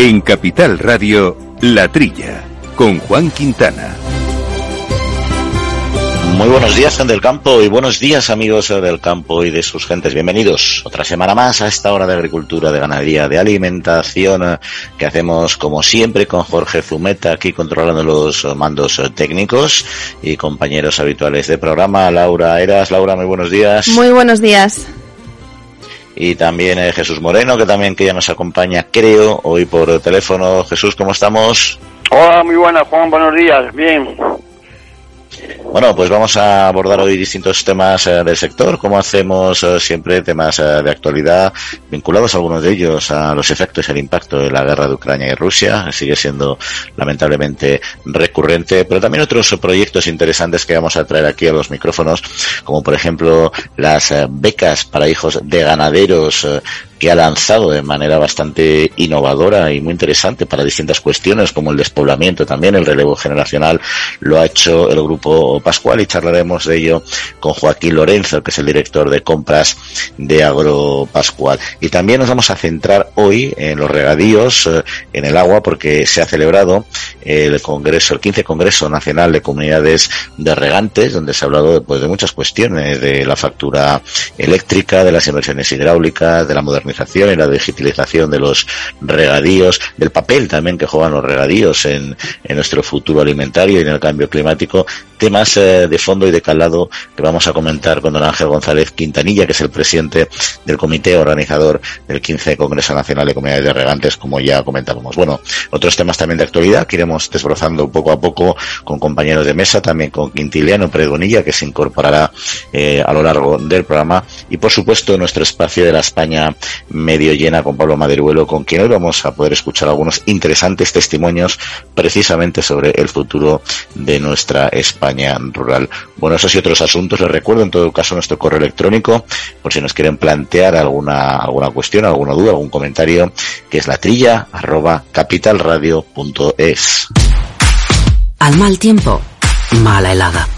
En Capital Radio, La Trilla, con Juan Quintana. Muy buenos días, gente del campo, y buenos días, amigos del campo y de sus gentes. Bienvenidos otra semana más a esta hora de agricultura, de ganadería, de alimentación que hacemos, como siempre, con Jorge Zumeta, aquí controlando los mandos técnicos y compañeros habituales de programa. Laura Eras. Laura, muy buenos días. Muy buenos días y también eh, Jesús Moreno, que también que ya nos acompaña, creo, hoy por teléfono. Jesús, ¿cómo estamos? Hola, muy buenas, Juan, buenos días, bien. Bueno, pues vamos a abordar hoy distintos temas eh, del sector, como hacemos eh, siempre, temas eh, de actualidad, vinculados algunos de ellos a los efectos y el impacto de la guerra de Ucrania y Rusia, sigue siendo lamentablemente recurrente, pero también otros proyectos interesantes que vamos a traer aquí a los micrófonos, como por ejemplo las becas para hijos de ganaderos que ha lanzado de manera bastante innovadora y muy interesante para distintas cuestiones como el despoblamiento también, el relevo generacional, lo ha hecho el grupo Pascual y charlaremos de ello con Joaquín Lorenzo, que es el director de compras de Agro Pascual. Y también nos vamos a centrar hoy en los regadíos, eh, en el agua, porque se ha celebrado el Congreso, el 15 Congreso Nacional de Comunidades de Regantes, donde se ha hablado pues, de muchas cuestiones, de la factura eléctrica, de las inversiones hidráulicas, de la modernización y la digitalización de los regadíos, del papel también que juegan los regadíos en, en nuestro futuro alimentario y en el cambio climático, temas de fondo y de calado que vamos a comentar con don Ángel González Quintanilla, que es el presidente del comité organizador del 15 Congreso Nacional de Comunidades de Regantes, como ya comentábamos. Bueno, otros temas también de actualidad que iremos desbrozando poco a poco con compañeros de mesa, también con Quintiliano Predonilla, que se incorporará eh, a lo largo del programa, y por supuesto nuestro espacio de la España medio llena con Pablo Maderuelo, con quien hoy vamos a poder escuchar algunos interesantes testimonios precisamente sobre el futuro de nuestra España rural. Bueno, esos y otros asuntos, les recuerdo en todo caso nuestro correo electrónico, por si nos quieren plantear alguna, alguna cuestión, alguna duda, algún comentario, que es la trilla arroba capitalradio.es. Al mal tiempo, mala helada.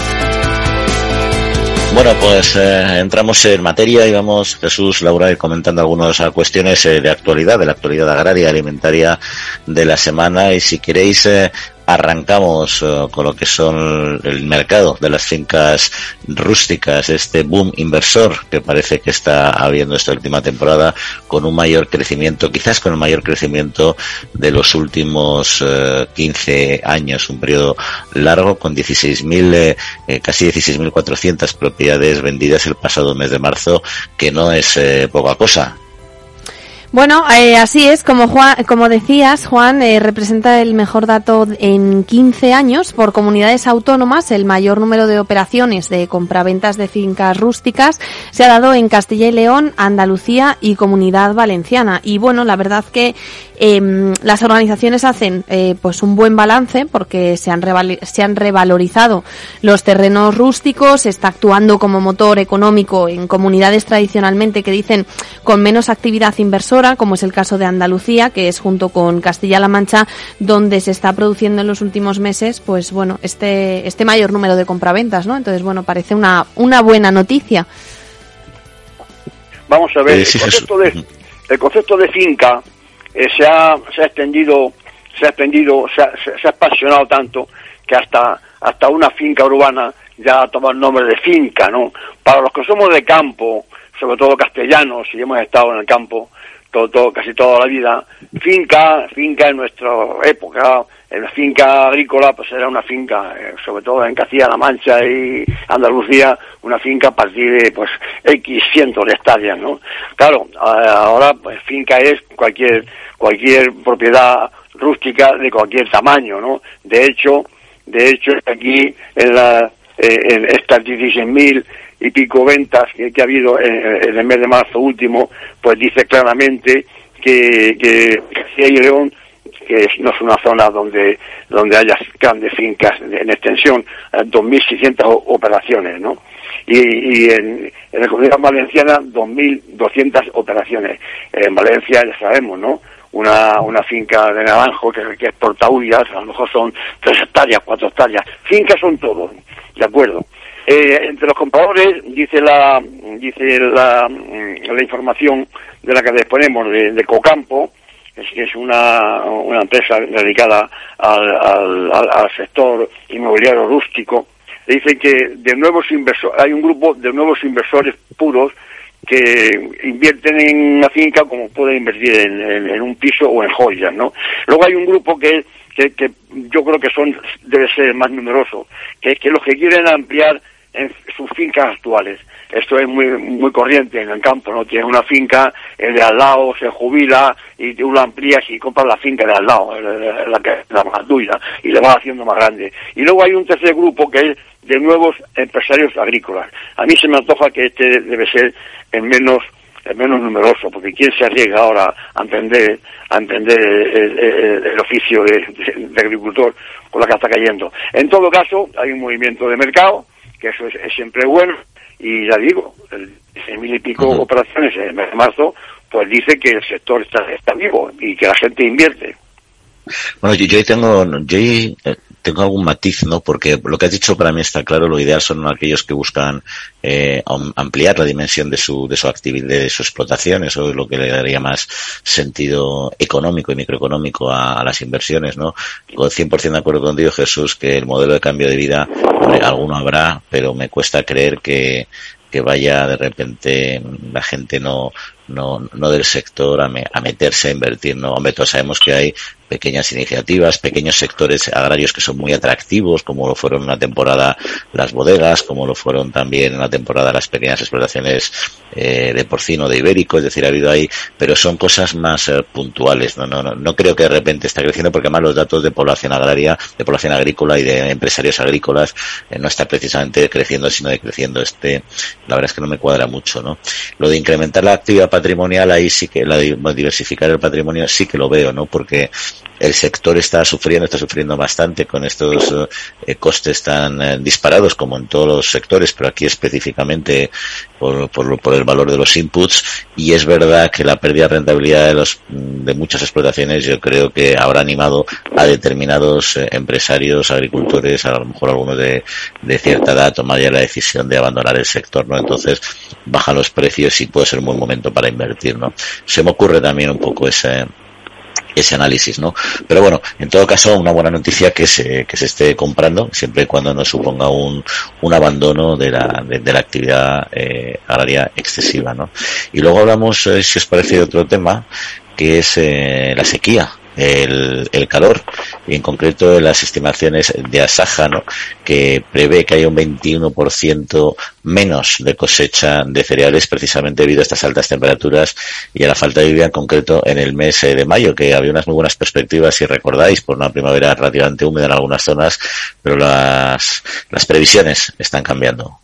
Bueno, pues eh, entramos en materia y vamos, Jesús, Laura, comentando algunas cuestiones eh, de actualidad, de la actualidad agraria alimentaria de la semana. Y si queréis, eh, arrancamos eh, con lo que son el mercado de las fincas rústicas, este boom inversor que parece que está habiendo esta última temporada con un mayor crecimiento, quizás con el mayor crecimiento de los últimos 15 eh, años, un periodo largo con 16.000, eh, casi 16.400 propiedades vendidas el pasado mes de marzo, que no es poca cosa. Bueno, eh, así es, como, Juan, como decías, Juan eh, representa el mejor dato en 15 años por comunidades autónomas. El mayor número de operaciones de compraventas de fincas rústicas se ha dado en Castilla y León, Andalucía y Comunidad Valenciana. Y bueno, la verdad que eh, las organizaciones hacen eh, pues un buen balance porque se han, se han revalorizado los terrenos rústicos, se está actuando como motor económico en comunidades tradicionalmente que dicen con menos actividad inversora, como es el caso de Andalucía, que es junto con Castilla-La Mancha donde se está produciendo en los últimos meses, pues bueno, este este mayor número de compraventas, ¿no? Entonces, bueno, parece una una buena noticia. Vamos a ver, el concepto de, el concepto de finca eh, se, ha, se ha extendido, se ha extendido, se ha, se, ha apasionado tanto que hasta, hasta una finca urbana ya ha tomado el nombre de finca, ¿no? Para los que somos de campo, sobre todo castellanos, y hemos estado en el campo todo, todo, casi toda la vida, finca, finca en nuestra época, la finca agrícola, pues era una finca, eh, sobre todo en Castilla-La Mancha y Andalucía, una finca a partir de, pues, X cientos de hectáreas, ¿no? Claro, ahora, pues, finca es cualquier, cualquier propiedad rústica de cualquier tamaño, ¿no? De hecho, de hecho, aquí en la, eh, en estas 16.000 y pico ventas que, ha habido en, el mes de marzo último, pues dice claramente que, que Castilla y León que no es una zona donde donde haya grandes fincas en extensión, 2.600 operaciones, ¿no? Y, en, en la comunidad valenciana 2.200 operaciones. En Valencia ya sabemos, ¿no? Una, una finca de naranjo que, que es portaullas, a lo mejor son 3 hectáreas, 4 hectáreas. Fincas son todos, ¿de acuerdo? Eh, entre los compradores, dice la dice la, mm, la información de la que disponemos de Cocampo, es es una, una empresa dedicada al, al, al, sector inmobiliario rústico, dice que de nuevos inversores, hay un grupo de nuevos inversores puros que invierten en una finca como pueden invertir en, en, un piso o en joyas, ¿no? Luego hay un grupo que, que, que yo creo que son debe ser más numeroso, que es que los que quieren ampliar en sus fincas actuales. Esto es muy muy corriente en el campo, ¿no? Tienes una finca, el de al lado se jubila y tú la amplías y compras la finca de al lado, la que la más tuya, y le vas haciendo más grande. Y luego hay un tercer grupo que es de nuevos empresarios agrícolas. A mí se me antoja que este debe ser el menos el menos numeroso, porque quién se arriesga ahora a entender a entender el, el, el oficio de, de, de, agricultor con la que está cayendo. En todo caso, hay un movimiento de mercado, que eso es, es siempre bueno, y ya digo, el, mil y pico uh -huh. operaciones en el mes de marzo, pues dice que el sector está, está vivo y que la gente invierte. Bueno, yo, yo tengo, yo tengo algún matiz, ¿no? Porque lo que has dicho para mí está claro, lo ideal son aquellos que buscan eh, ampliar la dimensión de su, de su actividad, de su explotación, eso es lo que le daría más sentido económico y microeconómico a, a las inversiones, ¿no? Con 100% de acuerdo contigo, Jesús, que el modelo de cambio de vida, hombre, alguno habrá, pero me cuesta creer que, que vaya de repente la gente no, no, no del sector a, me, a meterse a invertir, ¿no? Hombre, todos sabemos que hay pequeñas iniciativas, pequeños sectores agrarios que son muy atractivos, como lo fueron una temporada las bodegas, como lo fueron también en la temporada las pequeñas explotaciones eh, de porcino, de ibérico, es decir, ha habido ahí, pero son cosas más eh, puntuales, no, no, no, no creo que de repente está creciendo porque además los datos de población agraria, de población agrícola y de empresarios agrícolas eh, no está precisamente creciendo, sino decreciendo. Este, la verdad es que no me cuadra mucho, ¿no? Lo de incrementar la actividad patrimonial, ahí sí que, la diversificar el patrimonio, sí que lo veo, ¿no? Porque el sector está sufriendo, está sufriendo bastante con estos eh, costes tan eh, disparados como en todos los sectores, pero aquí específicamente por, por, por, el valor de los inputs y es verdad que la pérdida de rentabilidad de, los, de muchas explotaciones yo creo que habrá animado a determinados eh, empresarios, agricultores, a lo mejor algunos de, cierta edad a tomar ya la decisión de abandonar el sector, ¿no? Entonces bajan los precios y puede ser un buen momento para invertir, ¿no? Se me ocurre también un poco ese ese análisis, ¿no? Pero bueno, en todo caso, una buena noticia que se, que se esté comprando, siempre y cuando no suponga un, un abandono de la, de, la actividad eh, agraria excesiva, ¿no? Y luego hablamos, eh, si os parece, de otro tema, que es eh, la sequía el, calor y en concreto las estimaciones de Asaja que prevé que haya un 21% menos de cosecha de cereales precisamente debido a estas altas temperaturas y a la falta de lluvia en concreto en el mes de mayo que había unas muy buenas perspectivas si recordáis por una primavera relativamente húmeda en algunas zonas pero las, las previsiones están cambiando.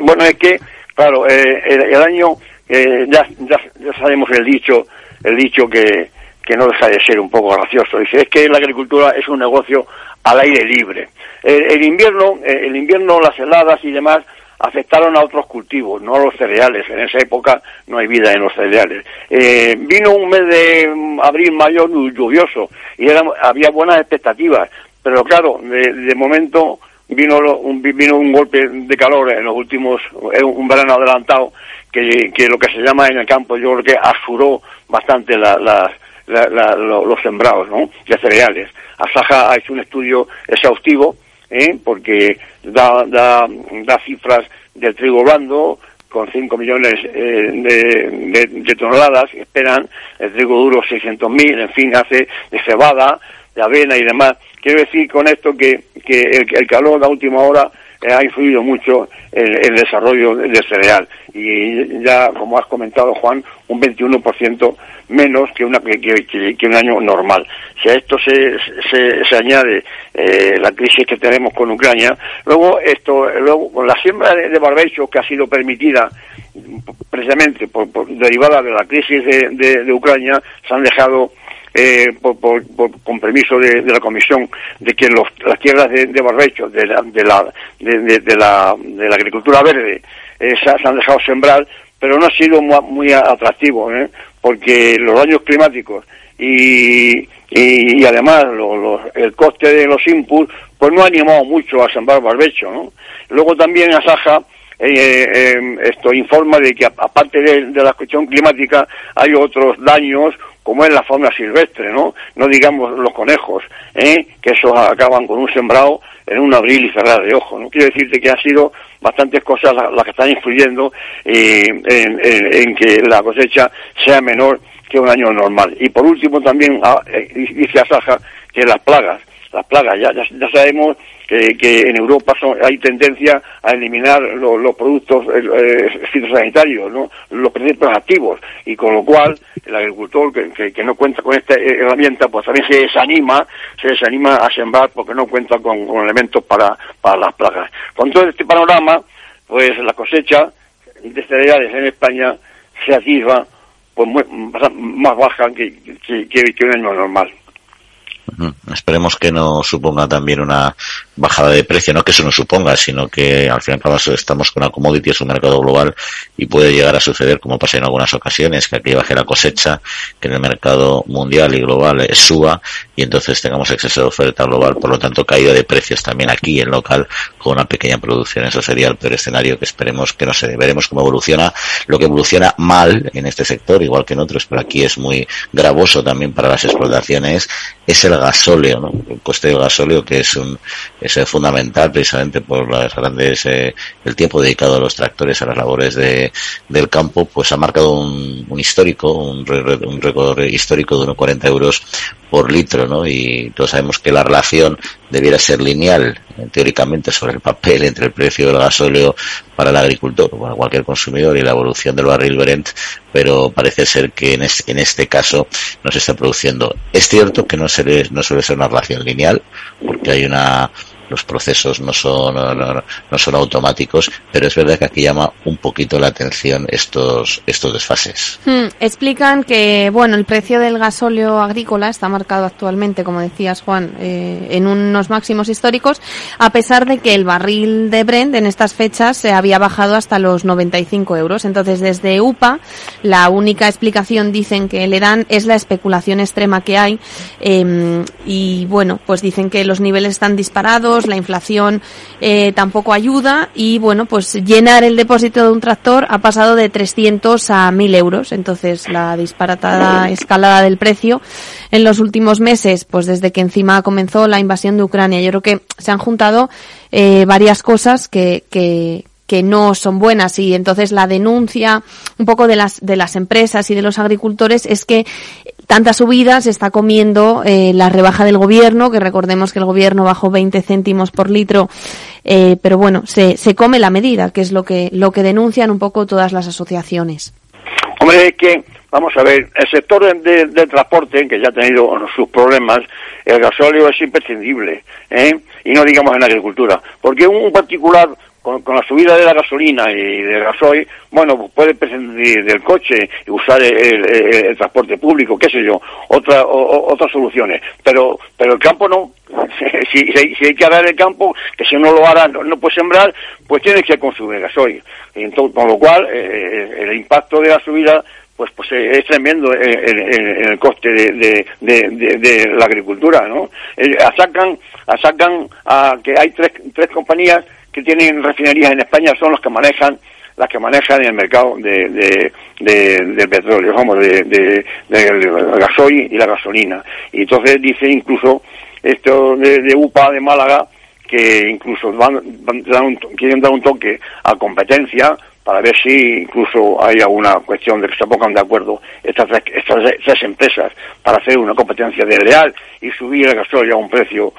Bueno es que claro eh, el, el, año eh, ya, ya, ya sabemos el dicho el dicho que que no deja de ser un poco gracioso. Dice, es que la agricultura es un negocio al aire libre. El, invierno, el invierno, las heladas y demás afectaron a otros cultivos, no a los cereales. En esa época no hay vida en los cereales. Eh, vino un mes de abril, mayo lluvioso y había buenas expectativas, pero claro, de, momento vino un, vino un golpe de calor en los últimos, un verano adelantado, que, que lo que se llama en el campo yo creo que asuró bastante la, las la, la, los sembrados ¿no? de cereales. Asaja ha hecho un estudio exhaustivo ¿eh? porque da, da, da cifras del trigo blando con 5 millones eh, de, de, de, toneladas, esperan el trigo duro 600.000, en fin, hace de cebada, de avena y demás. Quiero decir con esto que, el, el calor de última hora eh, ha influido mucho en, el desarrollo del cereal y ya, como has comentado, Juan, un 21% menos que, una, que, que, un año normal. Si a esto se, se, se añade eh, la crisis que tenemos con Ucrania, luego esto, luego con la siembra de, barbecho que ha sido permitida precisamente por, por derivada de la crisis de, de Ucrania, se han dejado eh, por, por, con permiso de, la comisión, de que los, las tierras de, barbecho, de la, de la, de, de la agricultura verde, eh, se, han dejado sembrar, pero no ha sido muy, atractivo, ¿eh? porque los daños climáticos y, y, además el coste de los inputs, pues no ha animado mucho a sembrar barbecho. Luego también Asaja eh, eh, esto informa de que aparte de, la cuestión climática hay otros daños como es la fauna silvestre, ¿no? No digamos los conejos, ¿eh? que esos acaban con un sembrado en un abril y cerrar de ojo, ¿no? Quiero decirte que han sido bastantes cosas las, que están influyendo eh, en, que la cosecha sea menor que un año normal. Y por último también ah, dice Asaja que las plagas, las plagas, ya, ya sabemos que, en Europa hay tendencia a eliminar los productos eh, fitosanitarios, ¿no? los principios activos, y con lo cual el agricultor que, no cuenta con esta herramienta, pues también se desanima, se desanima a sembrar porque no cuenta con, elementos para, las plagas. Con todo este panorama, pues la cosecha de cereales en España se atisba pues más baja que, que un año normal. Esperemos que no suponga también una bajada de precio, no que eso no suponga, sino que al final estamos con la commodity, es un mercado global y puede llegar a suceder, como pasa en algunas ocasiones, que aquí baje la cosecha, que en el mercado mundial y global eh, suba y entonces tengamos exceso de oferta global, por lo tanto caída de precios también aquí en local con una pequeña producción. Eso sería el peor escenario que esperemos que no se dé. Veremos cómo evoluciona. Lo que evoluciona mal en este sector, igual que en otros, pero aquí es muy gravoso también para las explotaciones, es el gasóleo, ¿no? el coste del gasóleo que es un es fundamental precisamente por las grandes eh, el tiempo dedicado a los tractores a las labores de, del campo pues ha marcado un, un histórico un, un récord histórico de unos 40 euros por litro, ¿no? Y todos sabemos que la relación debiera ser lineal, eh, teóricamente, sobre el papel entre el precio del gasóleo para el agricultor o para cualquier consumidor y la evolución del barril Brent, pero parece ser que en, en este caso no se está produciendo. Es cierto que no, se no suele ser una relación lineal, porque hay una los procesos no son, no, son automáticos, pero es verdad que aquí llama un poquito la atención estos, estos desfases. Hmm, explican que, bueno, el precio del gasóleo agrícola está marcado actualmente, como decías Juan, eh, en unos máximos históricos, a pesar de que el barril de Brent en estas fechas se había bajado hasta los 95 euros. Entonces, desde UPA, la única explicación, dicen que le dan, es la especulación extrema que hay, em, y bueno, pues dicen que los niveles están disparados, la inflación eh, tampoco ayuda y bueno, pues llenar el depósito de un tractor ha pasado de 300 a 1000 euros. Entonces la disparatada escalada del precio en los últimos meses, pues desde que encima comenzó la invasión de Ucrania, yo creo que se han juntado eh, varias cosas que, que, que no son buenas y entonces la denuncia un poco de las de las empresas y de los agricultores es que tanta subida se está comiendo eh, la rebaja del gobierno que recordemos que el gobierno bajó 20 céntimos por litro eh, pero bueno se, se come la medida que es lo que lo que denuncian un poco todas las asociaciones hombre es que vamos a ver el sector del de, transporte que ya ha tenido sus problemas el gasóleo es imprescindible ¿eh? y no digamos en la agricultura porque un particular con, la subida de la gasolina y del gasoil, bueno, puede prescindir del coche y usar el, transporte público, qué sé yo, otra, otras soluciones. Pero, pero el campo no. si, si, hay que arar el campo, que si no lo hará, no, puede sembrar, pues tienes que consumir gasoil. Entonces, con lo cual, eh, el impacto de la subida pues pues es tremendo en, el coste de, de, la agricultura, ¿no? Eh, asacan, asacan a que hay tres, tres compañías que tienen refinerías en España son los que manejan las que manejan el mercado de, del petróleo, vamos, de, del gasoil y la gasolina. Y entonces dice incluso esto de, UPA de Málaga que incluso van, quieren dar un toque a competencia para ver si incluso hay alguna cuestión de que se pongan de acuerdo estas, estas tres empresas para hacer una competencia de real y subir el gasoil a un precio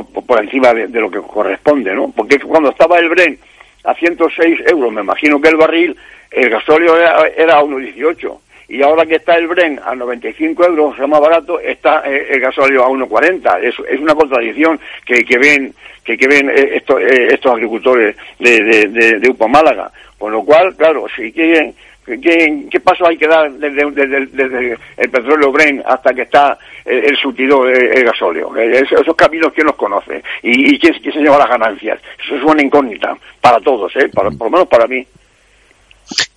por, encima de, lo que corresponde, ¿no? Porque cuando estaba el Bren a 106 euros, me imagino que el barril, el gasóleo era, era a 1,18. Y ahora que está el Bren a 95 euros, o sea, más barato, está eh, el gasóleo a 1,40. Es, es una contradicción que, que ven que, que ven eh, estos, eh, estos agricultores de, de, de, Upa Málaga. Con lo cual, claro, si quieren ¿Qué, qué paso hay que dar desde, desde- desde el petróleo Bren hasta que está el, el surtidor, el, gasóleo? Es- Esos, caminos, ¿quién los conoce? ¿Y, y quién, quién se lleva las ganancias? Eso es una incógnita para todos, ¿eh? Para, por lo menos para mí.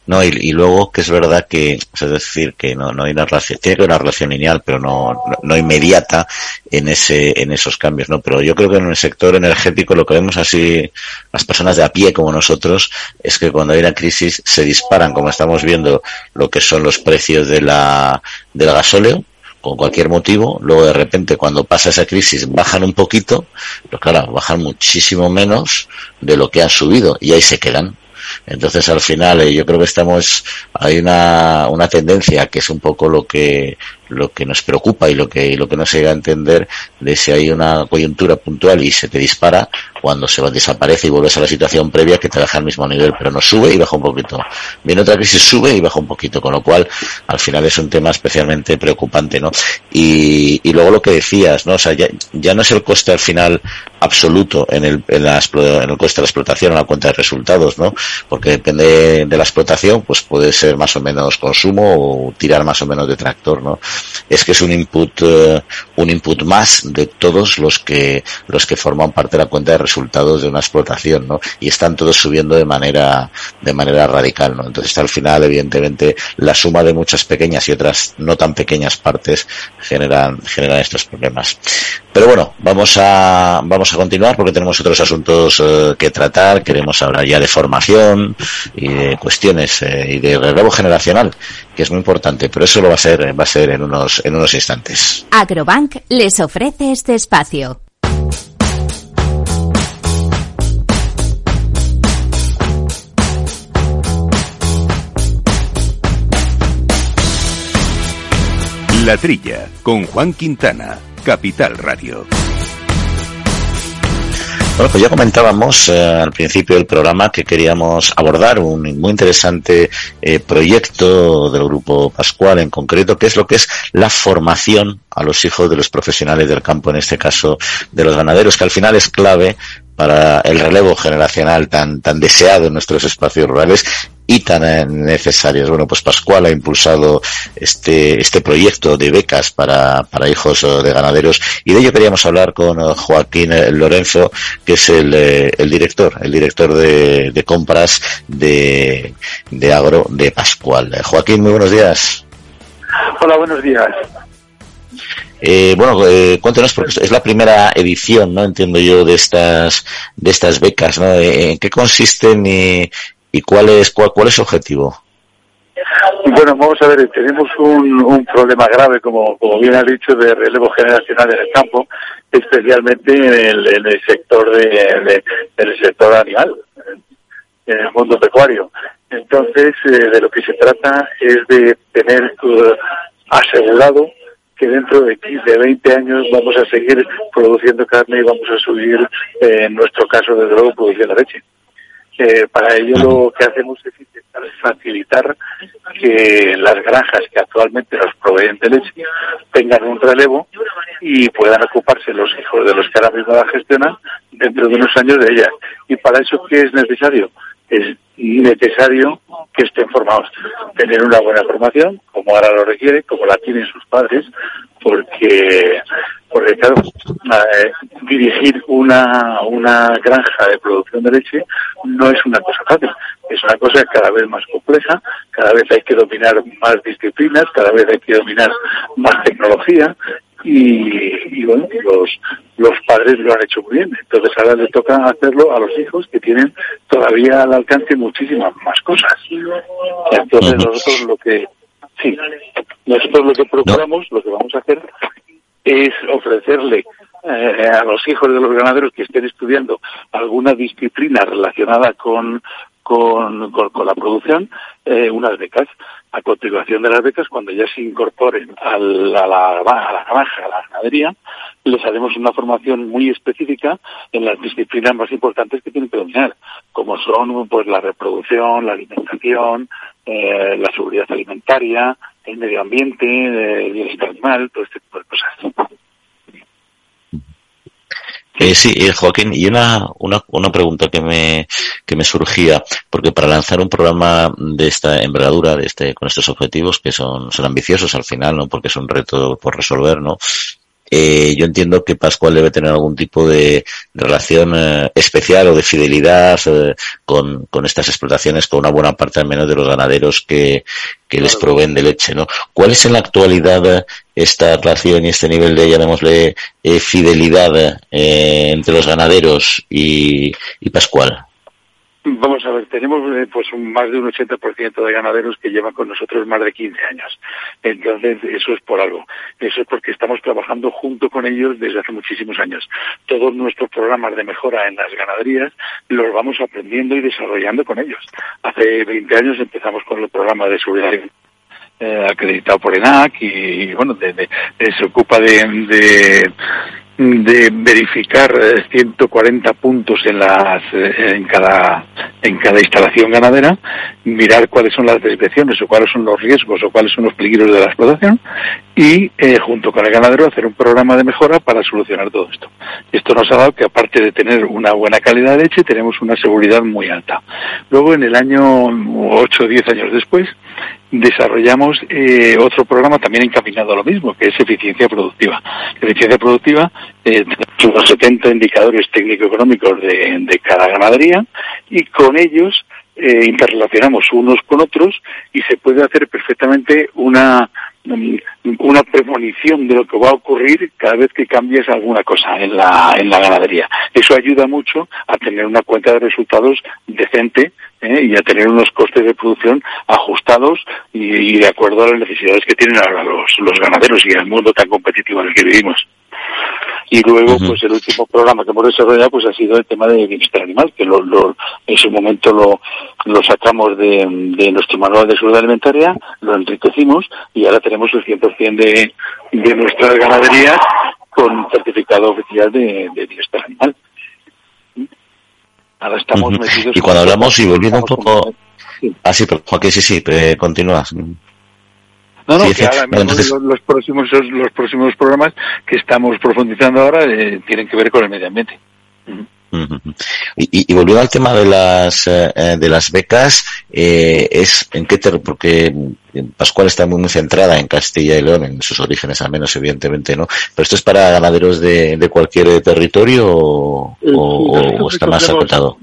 No, y, y luego que es verdad que, es decir, que no, no hay una relación, tiene que haber una relación lineal, pero no, no, no inmediata en ese, en esos cambios, ¿no? Pero yo creo que en el sector energético lo que vemos así, las personas de a pie como nosotros, es que cuando hay una crisis se disparan, como estamos viendo, lo que son los precios de la, del gasóleo, con cualquier motivo, luego de repente cuando pasa esa crisis bajan un poquito, pero claro, bajan muchísimo menos de lo que han subido y ahí se quedan. Entonces, al final, eh, yo creo que estamos, hay una, una tendencia que es un poco lo que, lo que nos preocupa y lo que, lo que no se llega a entender de si hay una coyuntura puntual y se te dispara, cuando se va, desaparece y vuelves a la situación previa que te deja al mismo nivel, pero no sube y baja un poquito. Viene otra crisis, sube y baja un poquito, con lo cual, al final es un tema especialmente preocupante, ¿no? Y, y luego lo que decías, ¿no? O sea, ya, ya no es el coste al final absoluto en el, en, la, en el coste de la explotación o la cuenta de resultados, ¿no? Porque depende de la explotación, pues puede ser más o menos consumo o tirar más o menos de tractor, ¿no? Es que es un input, eh, un input más de todos los que, los que forman parte de la cuenta de resultados de una explotación, ¿no? Y están todos subiendo de manera, de manera radical, ¿no? Entonces al final, evidentemente, la suma de muchas pequeñas y otras no tan pequeñas partes generan, generan estos problemas. Pero bueno, vamos a, vamos a continuar porque tenemos otros asuntos eh, que tratar. Queremos hablar ya de formación y de cuestiones eh, y de relevo generacional, que es muy importante, pero eso lo va a ser, va a ser en unos, en unos instantes. Agrobank les ofrece este espacio. La Trilla, con Juan Quintana, Capital Radio. Bueno, pues ya comentábamos eh, al principio del programa que queríamos abordar un muy interesante eh, proyecto del Grupo Pascual en concreto, que es lo que es la formación a los hijos de los profesionales del campo, en este caso de los ganaderos, que al final es clave para el relevo generacional tan, tan deseado en nuestros espacios rurales y tan necesarios. Bueno, pues Pascual ha impulsado este, este proyecto de becas para, para hijos eh, de ganaderos y de ello queríamos hablar con eh, Joaquín Lorenzo, que es el, eh, el director, el director de, de compras de, de agro de Pascual. Joaquín, muy buenos días. Hola, buenos días. Eh, bueno, eh, cuéntanos, porque es la primera edición, ¿no? Entiendo yo, de estas, de estas becas, ¿no? ¿En qué consisten y, y cuál es, cuál, cuál es su objetivo? Bueno, vamos a ver, tenemos un, un problema grave, como, como bien has dicho, de relevo generacional en el campo, especialmente en el, en el sector de, de- sector animal, en el mundo pecuario. Entonces, eh, de lo que se trata es de tener eh, asegurado que dentro de 15, 20 años vamos a seguir produciendo carne y vamos a subir, eh, en nuestro caso, desde luego, producción de leche. Eh, para ello lo que hacemos es intentar facilitar que las granjas que actualmente nos proveen de leche tengan un relevo y puedan ocuparse los hijos de los que ahora mismo la gestionan dentro de unos años de ellas. ¿Y para eso qué es necesario? Es necesario que estén formados, tener una buena formación, como ahora lo requiere, como la tienen sus padres, porque, porque claro, eh, dirigir una, una granja de producción de leche no es una cosa fácil, es una cosa cada vez más compleja, cada vez hay que dominar más disciplinas, cada vez hay que dominar más tecnología y, y bueno, los, los padres lo han hecho muy bien. Entonces ahora le toca hacerlo a los hijos que tienen todavía al alcance muchísimas más cosas. Entonces nosotros lo que, sí, nosotros lo que procuramos, lo que vamos a hacer es ofrecerle eh, a los hijos de los ganaderos que estén estudiando alguna disciplina relacionada con, con, con, con la producción, eh, unas becas. A continuación de las becas, cuando ya se incorporen al- a, la, a la granja, a la ganadería, les haremos una formación muy específica en las disciplinas más importantes que tienen que dominar, como son pues la reproducción, la alimentación, eh, la seguridad alimentaria, el medio ambiente, el bienestar animal, todo este tipo de cosas. Eh, sí, eh, Joaquín, y una, una, una pregunta que me, que me surgía, porque para lanzar un programa de esta envergadura, de este, con estos objetivos que son, son ambiciosos al final, ¿no? Porque es un reto por resolver, ¿no? Eh, yo entiendo que Pascual debe tener algún tipo de, relación eh, especial o de fidelidad eh, con, con, estas explotaciones, con una buena parte al menos de los ganaderos que, que les proveen de leche, ¿no? ¿Cuál es en la actualidad esta relación y este nivel de, llamémosle, fidelidad entre los ganaderos y, y Pascual? Vamos a ver, tenemos eh, pues más de un 80% de ganaderos que llevan con nosotros más de 15 años. Entonces, eso es por algo. Eso es porque estamos trabajando junto con ellos desde hace muchísimos años. Todos nuestros programas de mejora en las ganaderías los vamos aprendiendo y desarrollando con ellos. Hace 20 años empezamos con el programa de seguridad eh, acreditado por ENAC y, bueno, se ocupa de de verificar 140 eh, puntos en las eh, en cada en cada instalación ganadera, mirar cuáles son las desviaciones o cuáles son los riesgos o cuáles son los peligros de la explotación y eh, junto con el ganadero hacer un programa de mejora para solucionar todo esto. Esto nos ha dado que aparte de tener una buena calidad de leche tenemos una seguridad muy alta. Luego en el año 8 o 10 años después desarrollamos eh, otro programa también encaminado a lo mismo, que es eficiencia productiva. Eficiencia productiva, eh, unos 70 indicadores técnico-económicos de, de, cada ganadería y con ellos eh, interrelacionamos unos con otros y se puede hacer perfectamente una una premonición de lo que va a ocurrir cada vez que cambies alguna cosa en la, en la ganadería. Eso ayuda mucho a tener una cuenta de resultados decente ¿eh? y a tener unos costes de producción ajustados y, de acuerdo a las necesidades que tienen ahora los, los ganaderos y el mundo tan competitivo en el que vivimos. Y luego, pues el último programa que hemos desarrollado pues ha sido el tema de bienestar animal, que lo, lo, en su momento lo, lo sacamos de, de, nuestro manual de seguridad alimentaria, lo enriquecimos y ahora tenemos el 100% de, de nuestras ganaderías con certificado oficial de, de bienestar animal. Ahora estamos metidos... Y cuando hablamos y volviendo un poco... Ah, sí, pero Joaquín, sí, sí, continúas. No, no, que ahora los, próximos los próximos programas que estamos profundizando ahora eh, tienen que ver con el medio ambiente. Y, y, volviendo al tema de las eh, eh, de las becas, es en qué ter porque Pascual está muy, muy centrada en Castilla y León, en sus orígenes al menos, evidentemente, ¿no? Pero esto es para ganaderos de, de cualquier territorio o, o está más acotado.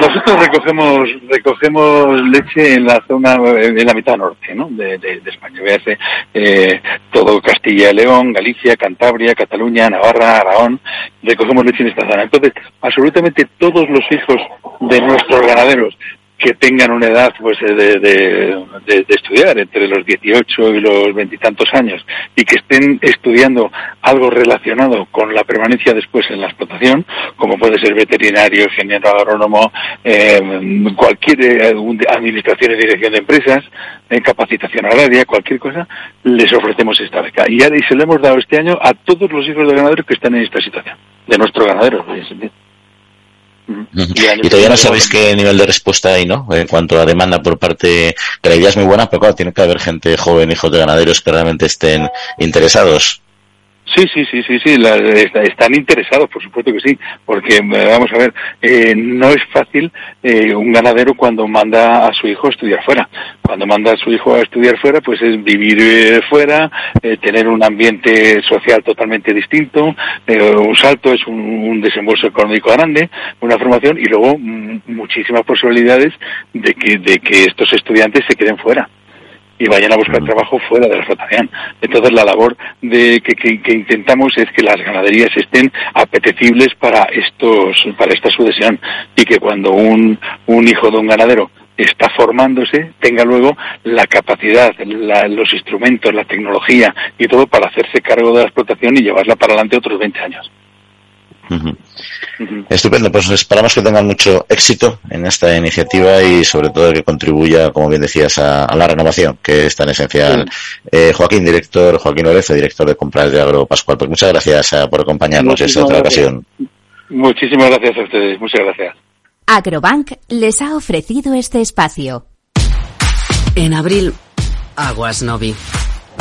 Nosotros recogemos recogemos leche en la zona, en la mitad norte ¿no? de, España. Véase eh, todo Castilla y León, Galicia, Cantabria, Cataluña, Navarra, Aragón. Recogemos leche en esta zona. Entonces, absolutamente todos los hijos de nuestros ganaderos que tengan una edad pues de, de, de, estudiar entre los 18 y los veintitantos años y que estén estudiando algo relacionado con la permanencia después en la explotación, como puede ser veterinario, ingeniero agrónomo, eh, cualquier eh, administración y dirección de empresas, en capacitación agraria, cualquier cosa, les ofrecemos esta beca. Y, y se lo hemos dado este año a todos los hijos de ganaderos que están en esta situación, de nuestro ganadero. Y, todavía no sabéis qué nivel de respuesta hay, ¿no? En cuanto a demanda por parte, que la idea es muy buena, pero claro, tiene que haber gente joven, hijos de ganaderos que realmente estén interesados. Sí, sí, sí, sí, sí, están interesados, por supuesto que sí, porque eh, vamos a ver, eh, no es fácil eh, un ganadero cuando manda a su hijo a estudiar fuera. Cuando manda a su hijo a estudiar fuera, pues es vivir fuera, tener un ambiente social totalmente distinto, un salto es un, un, desembolso económico grande, una formación y luego mm, muchísimas posibilidades de que, de que estos estudiantes se queden fuera y vayan a buscar trabajo fuera de la explotación. Entonces la labor de que, que, intentamos es que las ganaderías estén apetecibles para estos para esta sucesión y que cuando un, un hijo de un ganadero está formándose tenga luego la capacidad, los instrumentos, la tecnología y todo para hacerse cargo de la explotación y llevarla para adelante otros 20 años. Estupendo, pues esperamos que tengan mucho éxito en esta iniciativa y sobre todo que contribuya, como bien decías, a, la renovación, que es tan esencial. Eh, Joaquín, director, Joaquín Orefe, director de compras de Agro Pascual, pues muchas gracias eh, por acompañarnos en esta otra ocasión. Muchísimas gracias a ustedes, muchas gracias. Agrobank les ha ofrecido este espacio. En abril, Aguas Novi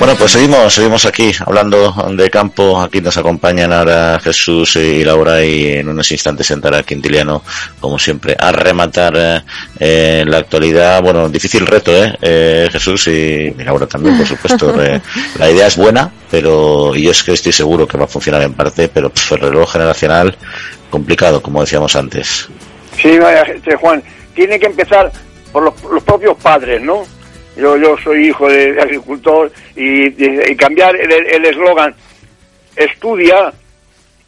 Bueno, pues seguimos, seguimos aquí hablando de campo. Aquí nos acompañan ahora Jesús y Laura y en unos instantes entrará Quintiliano, como siempre, a rematar eh, la actualidad. Bueno, difícil reto, ¿eh? eh Jesús y, Laura también, por supuesto. la idea es buena, pero y yo es que estoy seguro que va a funcionar en parte, pero pues, el reloj generacional complicado, como decíamos antes. Sí, vaya, este, Juan, tiene que empezar por los propios padres, ¿no? Yo, yo soy hijo de, agricultor y, cambiar el eslogan estudia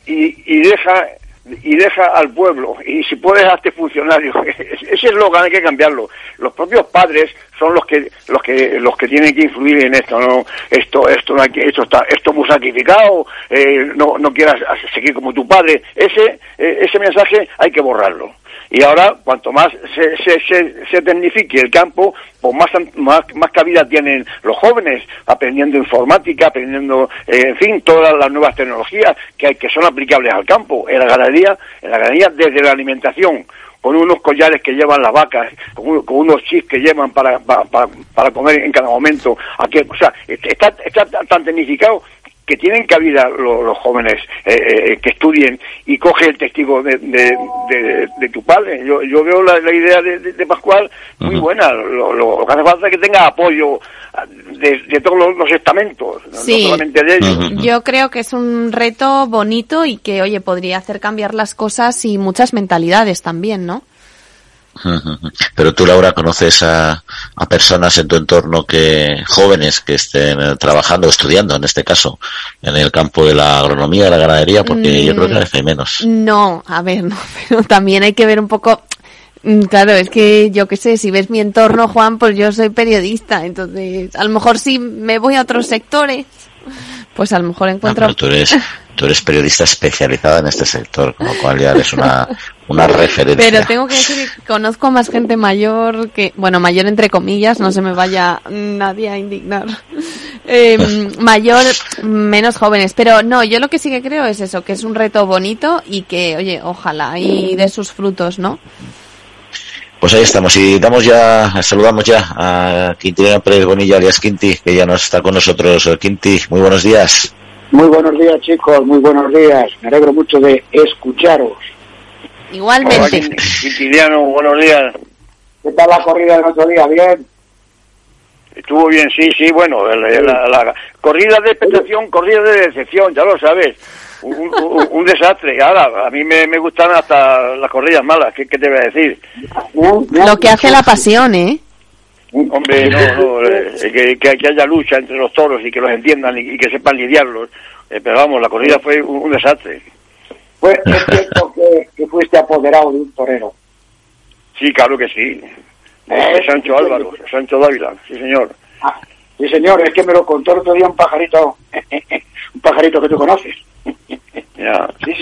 y, y deja y deja al pueblo. Y si puedes hazte funcionario. Ese eslogan hay que cambiarlo. Los propios padres son los que los que los que tienen que influir en esto no esto esto no esto está esto muy sacrificado eh, no no quieras seguir como tu padre. Ese eh, ese mensaje hay que borrarlo y ahora, cuanto más se, se, se, tecnifique el campo, pues más, más, más, cabida tienen los jóvenes, aprendiendo informática, aprendiendo, eh, en fin, todas las nuevas tecnologías que, que son aplicables al campo. En la ganadería, en la ganadería desde la alimentación, con unos collares que llevan las vacas, con, unos chips que llevan para, para, para, comer en cada momento. Aquí, o sea, está, está tan tecnificado que tienen cabida los, los jóvenes eh, eh, que estudien y coge el testigo de, de, tu padre. Yo, yo veo la, idea de, Pascual muy buena. Lo, que hace falta es que tenga apoyo de, todos los, estamentos, no solamente de ellos. Yo creo que es un reto bonito y que, oye, podría hacer cambiar las cosas y muchas mentalidades también, ¿no? Pero tú, Laura, conoces a, a, personas en tu entorno que jóvenes que estén eh, trabajando, estudiando, en este caso, en el campo de la agronomía, de la ganadería, porque yo creo que hay menos. No, a ver, no, pero también hay que ver un poco. Mm, claro, es que yo qué sé, si ves mi entorno, Juan, pues yo soy periodista, entonces a lo mejor si me voy a otros sectores, pues a lo mejor encuentro. Ah, tú eres, tú eres periodista especializada en este sector, con lo cual ya eres una, una referencia. Pero tengo que decir que conozco más gente mayor que, bueno, mayor entre comillas, no se me vaya nadie a indignar. Em, mayor, menos jóvenes. Pero no, yo lo que sí que creo es eso, que es un reto bonito y que, oye, ojalá y de sus frutos, ¿no? Pues ahí estamos y damos ya, saludamos ya a Quintina Pérez Bonilla alias Quinti, que ya no está con nosotros. Quinti, muy buenos días. Muy buenos días chicos, muy buenos días. Me alegro mucho de escucharos. Igualmente. Quintiliano, buenos días. ¿Qué tal la corrida del otro día? ¿Bien? Estuvo bien, sí, sí, bueno, la, corrida de expectación, corrida de decepción, ya lo sabes un, desastre. Ahora, a mí me, me gustan hasta las corridas malas, ¿qué, te voy a decir? Lo que hace la pasión, ¿eh? Hombre, no, no, eh, que, que, haya lucha entre los toros y que los entiendan y, que sepan lidiarlos. Eh, pero vamos, la corrida fue un, desastre. Fue es cierto que, fuiste apoderado de un torero. Sí, claro que sí. Eh, Sancho Álvaro, Sancho Dávila, sí señor. Ah, sí señor, es que me lo contó el otro día un pajarito, un pajarito que tú conoces.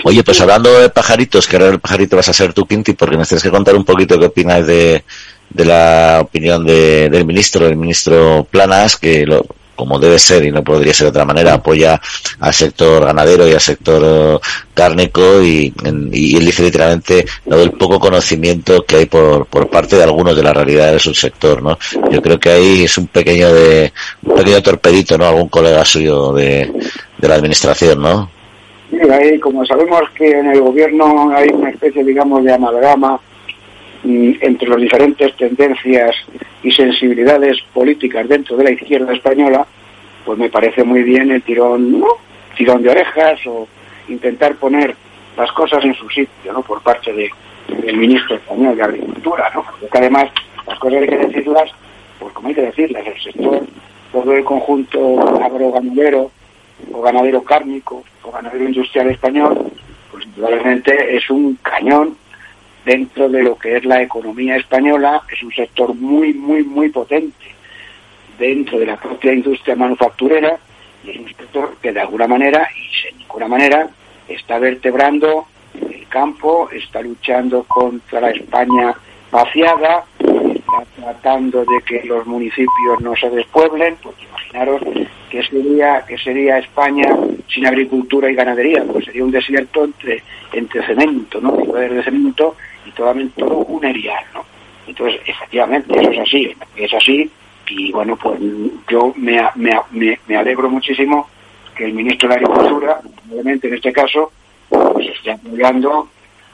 Oye, pues hablando de pajaritos, que ahora el pajarito vas a ser tú, Quinti, porque nos tienes que contar un poquito qué opinas de, de la opinión de, del ministro, el ministro Planas, que lo, como debe ser y no podría ser de otra manera, apoya al sector ganadero y al sector cárnico y, él dice literalmente lo del poco conocimiento que hay por, por parte de algunos de la realidad de su sector, ¿no? Yo creo que ahí es un pequeño de, un pequeño torpedito, ¿no? Algún colega suyo de, de la administración, ¿no? Sí, ahí, como sabemos que en el gobierno hay una especie, digamos, de amalgama entre las diferentes tendencias y sensibilidades políticas dentro de la izquierda española, pues me parece muy bien el tirón, ¿no? tirón de orejas o intentar poner las cosas en su sitio, ¿no? Por parte de, del ministro español de Agricultura, ¿no? Porque además las cosas hay que decirlas, pues como hay que decirlas, el sector, todo el conjunto agroganadero o ganadero cárnico o ganadero industrial español, pues indudablemente es un cañón dentro de lo que es la economía española, es un sector muy, muy, muy potente dentro de la propia industria manufacturera y es un sector que de alguna manera, y de ninguna manera, está vertebrando el campo, está luchando contra la España vaciada, está tratando de que los municipios no se despueblen, porque imaginaros que sería, que sería España sin agricultura y ganadería, pues sería un desierto entre, entre cemento, ¿no? de cemento y todo, todo un erial, ¿no? Entonces, efectivamente, eso es así, es así, y bueno, pues yo me, me, me alegro muchísimo que el ministro de Agricultura, obviamente en este caso, pues esté apoyando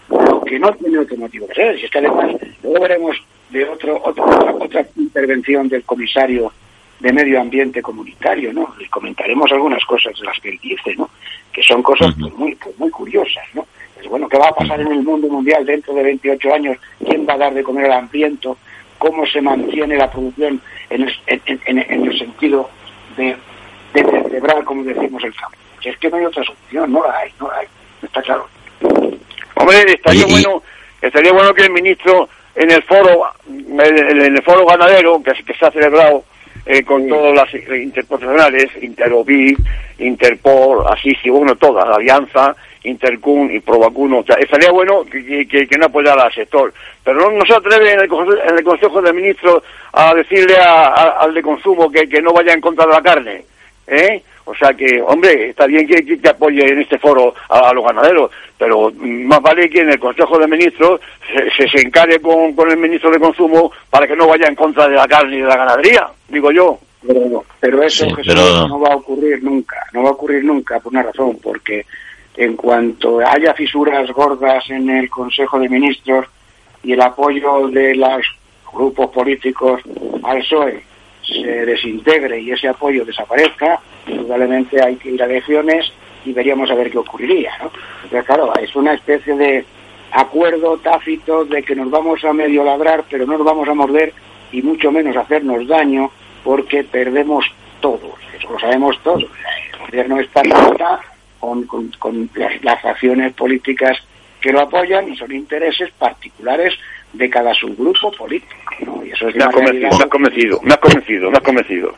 lo que no tiene otro motivo que ser. Si es que además, luego veremos de otro, otra, otra intervención del comisario de medio ambiente comunitario, ¿no? Y comentaremos algunas cosas de las que él dice, ¿no? Que son cosas pues, muy, pues, muy curiosas, ¿no? Pues bueno, ¿qué va a pasar en el mundo mundial dentro de 28 años? ¿Quién va a dar de comer al hambriento? ¿Cómo se mantiene la producción en el, en, el sentido de, de vertebrar, como decimos, el campo? Si es que no hay otra solución, no la hay, no la hay, está claro. Hombre, estaría bueno, estaría bueno que el ministro en el foro, en el foro ganadero que, que se ha celebrado eh, con todas las interprofesionales, Interovic, Interpol, así, sí, bueno, todas, la Alianza, Intercun y Provacuno. O sea, estaría bueno que, que, que no apoyara al sector. Pero no, se atreve en el, en el Consejo de Ministros a decirle al de consumo que, que no vaya en contra de la carne. ¿Eh? O sea que, hombre, está bien que, que, apoye en este foro a, los ganaderos, pero más vale que en el Consejo de Ministros se, se, encare con, con, el ministro de Consumo para que no vaya en contra de la carne y de la ganadería, digo yo. Pero, pero eso no va a ocurrir nunca, no va a ocurrir nunca por una razón, porque en cuanto haya fisuras gordas en el Consejo de Ministros y el apoyo de los grupos políticos al PSOE se desintegre y ese apoyo desaparezca, indudablemente hay que ir a elecciones y veríamos a ver qué ocurriría. ¿no? Entonces, claro, es una especie de acuerdo tácito de que nos vamos a medio ladrar, pero no nos vamos a morder y mucho menos hacernos daño porque perdemos todos. Eso lo sabemos todos. El gobierno está con, con, con las, las acciones políticas que lo apoyan y son intereses particulares de cada subgrupo político. ¿no? Y eso es me, ha convencido, me ha convencido, me ha convencido, me ha convencido.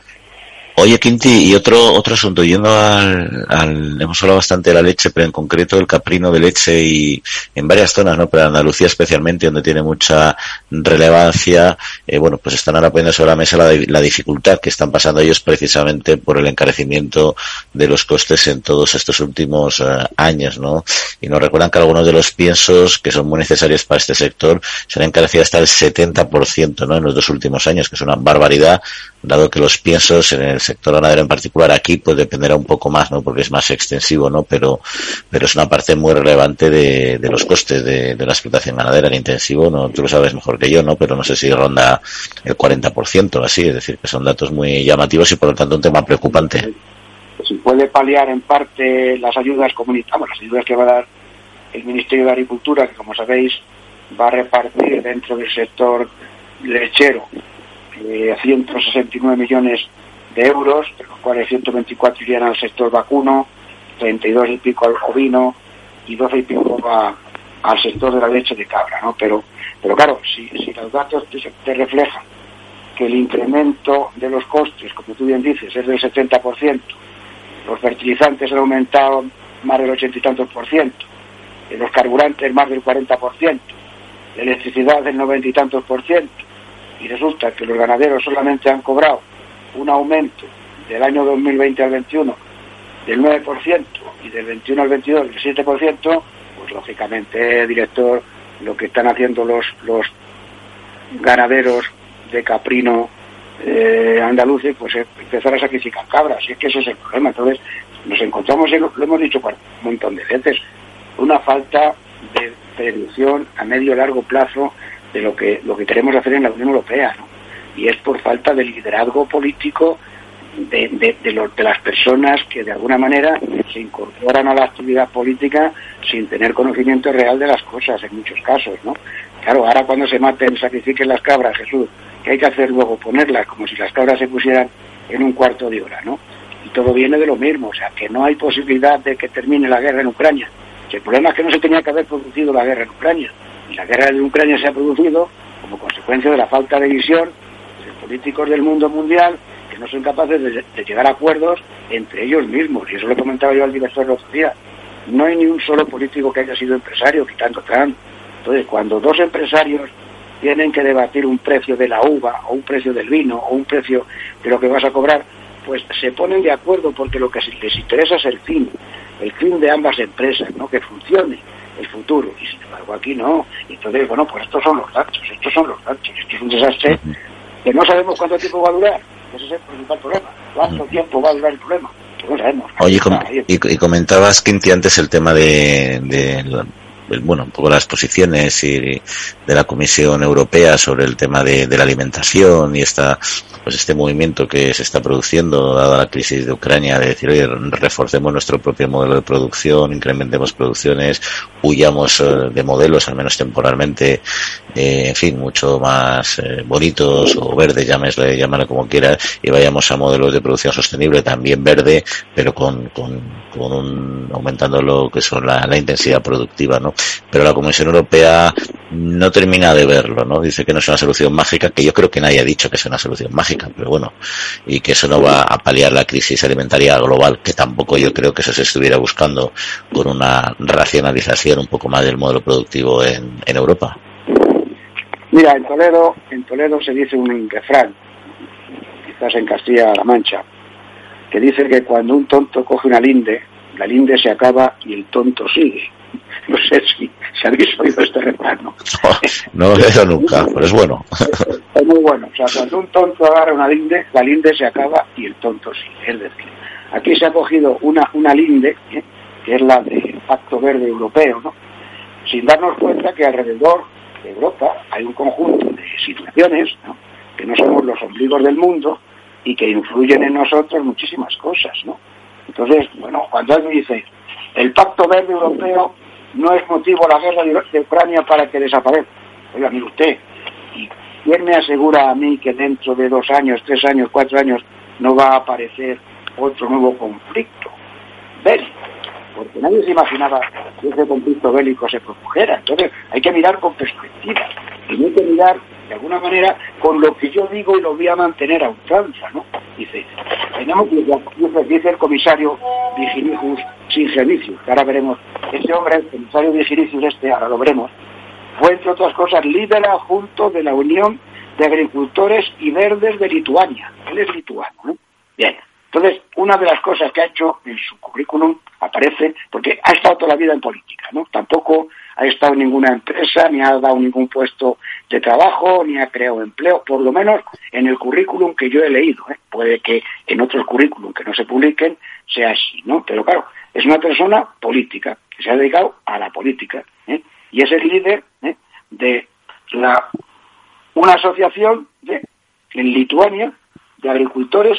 Oye, Quinti, y otro otro asunto, yendo al, al, hemos hablado bastante de la leche, pero en concreto el caprino de leche y en varias zonas, ¿no? Pero Andalucía especialmente, donde tiene mucha relevancia, eh, bueno, pues están ahora poniendo sobre la mesa la, dificultad que están pasando ellos precisamente por el encarecimiento de los costes en todos estos últimos uh, años, ¿no? Y nos recuerdan que algunos de los piensos que son muy necesarios para este sector se han encarecido hasta el 70%, ¿no? En los dos últimos años, que es una barbaridad, dado que los piensos en el sector ganadero en particular aquí pues dependerá un poco más, ¿no? Porque es más extensivo, ¿no? Pero, pero es una parte muy relevante de, de los costes de, la explotación ganadera, el intensivo, ¿no? Tú lo sabes mejor que yo, ¿no? Pero no sé si ronda el 40% así, es decir, que son datos muy llamativos y por lo tanto un tema preocupante. Si puede paliar en parte las ayudas comunitarias, las ayudas que va a dar el Ministerio de Agricultura, que como sabéis va a repartir dentro del sector lechero eh, 169 millones de euros, de los cuales 124 irían al sector vacuno, 32 y pico al ovino y 12 y pico a, al sector de la leche de cabra, ¿no? Pero, pero claro, si, si los datos te, reflejan que el incremento de los costes, como tú bien dices, es del 70%, los fertilizantes han aumentado más del 80 y tantos por ciento, los carburantes más del 40%, la electricidad del 90 y tantos por ciento, y resulta que los ganaderos solamente han cobrado un aumento del año 2020 al 21 del 9% y del 21 al 22 del 7%, pues lógicamente, director, lo que están haciendo los, los ganaderos de caprino eh, andaluces, pues es empezar a sacrificar cabras, y es que ese es el problema. Entonces, nos encontramos, lo, lo hemos dicho un montón de veces, una falta de prevención a medio largo plazo de lo que lo que queremos hacer en la Unión Europea, ¿no? Y es por falta de liderazgo político de, de, las personas que de alguna manera se incorporan a la actividad política sin tener conocimiento real de las cosas en muchos casos, ¿no? Claro, ahora cuando se maten, sacrifiquen las cabras, Jesús, ¿qué hay que hacer luego? Ponerlas como si las cabras se pusieran en un cuarto de hora, ¿no? Y todo viene de lo mismo, o sea, que no hay posibilidad de que termine la guerra en Ucrania. El problema es que no se tenía que haber producido la guerra en Ucrania. Y la guerra en Ucrania se ha producido como consecuencia de la falta de visión políticos del mundo mundial que no son capaces de, llegar a acuerdos entre ellos mismos. Y eso lo comentaba yo al director el otro día. No hay ni un solo político que haya sido empresario, quitando Trump. Entonces, cuando dos empresarios tienen que debatir un precio de la uva, o un precio del vino, o un precio de lo que vas a cobrar, pues se ponen de acuerdo porque lo que les interesa es el fin, el fin de ambas empresas, ¿no? Que funcione el futuro. Y sin embargo aquí no. Entonces, bueno, pues estos son los datos, estos son los datos. Esto es un desastre que no sabemos cuánto tiempo va a durar. Ese es el principal problema. ¿Cuánto tiempo va a durar el problema? no sabemos. Oye, y, comentabas, Quinti, antes el tema de, de bueno, un poco las posiciones y de la Comisión Europea sobre el tema de, de, la alimentación y esta, pues este movimiento que se está produciendo dada la crisis de Ucrania de decir, oye, reforcemos nuestro propio modelo de producción, incrementemos producciones, huyamos eh, de modelos, al menos temporalmente, eh, en fin, mucho más eh, bonitos o verdes, llámesle, llámale como quieras, y vayamos a modelos de producción sostenible, también verde, pero con, con, un, aumentando lo que son la intensidad productiva, ¿no? Pero la Comisión Europea no termina de verlo, ¿no? Dice que no es una solución mágica, que yo creo que nadie ha dicho que es una solución mágica, pero bueno, y que eso no va a paliar la crisis alimentaria global, que tampoco yo creo que eso se estuviera buscando con una racionalización un poco más del modelo productivo en, Europa. Mira, en Toledo, en Toledo se dice un refrán, quizás en Castilla-La Mancha, que dice que cuando un tonto coge una linde, la linde se acaba y el tonto sigue. No sé si, habéis oído este refrán. No, no lo he oído nunca, pero es bueno. Es muy bueno. O sea, cuando un tonto agarra una linde, la linde se acaba y el tonto sigue. Es decir, aquí se ha cogido una, una linde, ¿eh? que es la del Pacto Verde Europeo, ¿no? sin darnos cuenta que alrededor de Europa hay un conjunto de situaciones ¿no? que no somos los ombligos del mundo y que influyen en nosotros muchísimas cosas, ¿no? Entonces, bueno, cuando alguien dice, el Pacto Verde Europeo no es motivo la guerra de Ucrania para que desaparezca. Oiga, mire usted, ¿y quién me asegura a mí que dentro de dos años, tres años, cuatro años no va a aparecer otro nuevo conflicto bélico? Porque nadie se imaginaba que ese conflicto bélico se produjera. Entonces hay que mirar con perspectiva. Y hay que mirar de alguna manera con lo que yo digo y lo voy a mantener a ultranza, ¿no? Dice, tenemos que, dice el comisario Vigilicius Singenicius, que ahora veremos, este hombre, el comisario Vigilicius este, ahora lo veremos, fue entre otras cosas líder adjunto de la Unión de Agricultores y Verdes de Lituania. Él es lituano, ¿no? Bien, entonces, una de las cosas que ha hecho en su currículum aparece, porque ha estado toda la vida en política, ¿no? Tampoco ha estado en ninguna empresa, ni ha dado ningún puesto de trabajo, ni ha creado empleo, por lo menos en el currículum que yo he leído. ¿eh? Puede que en otros currículum que no se publiquen sea así, ¿no? Pero claro, es una persona política, que se ha dedicado a la política, ¿eh? y es el líder ¿eh? de la, una asociación de, en Lituania de agricultores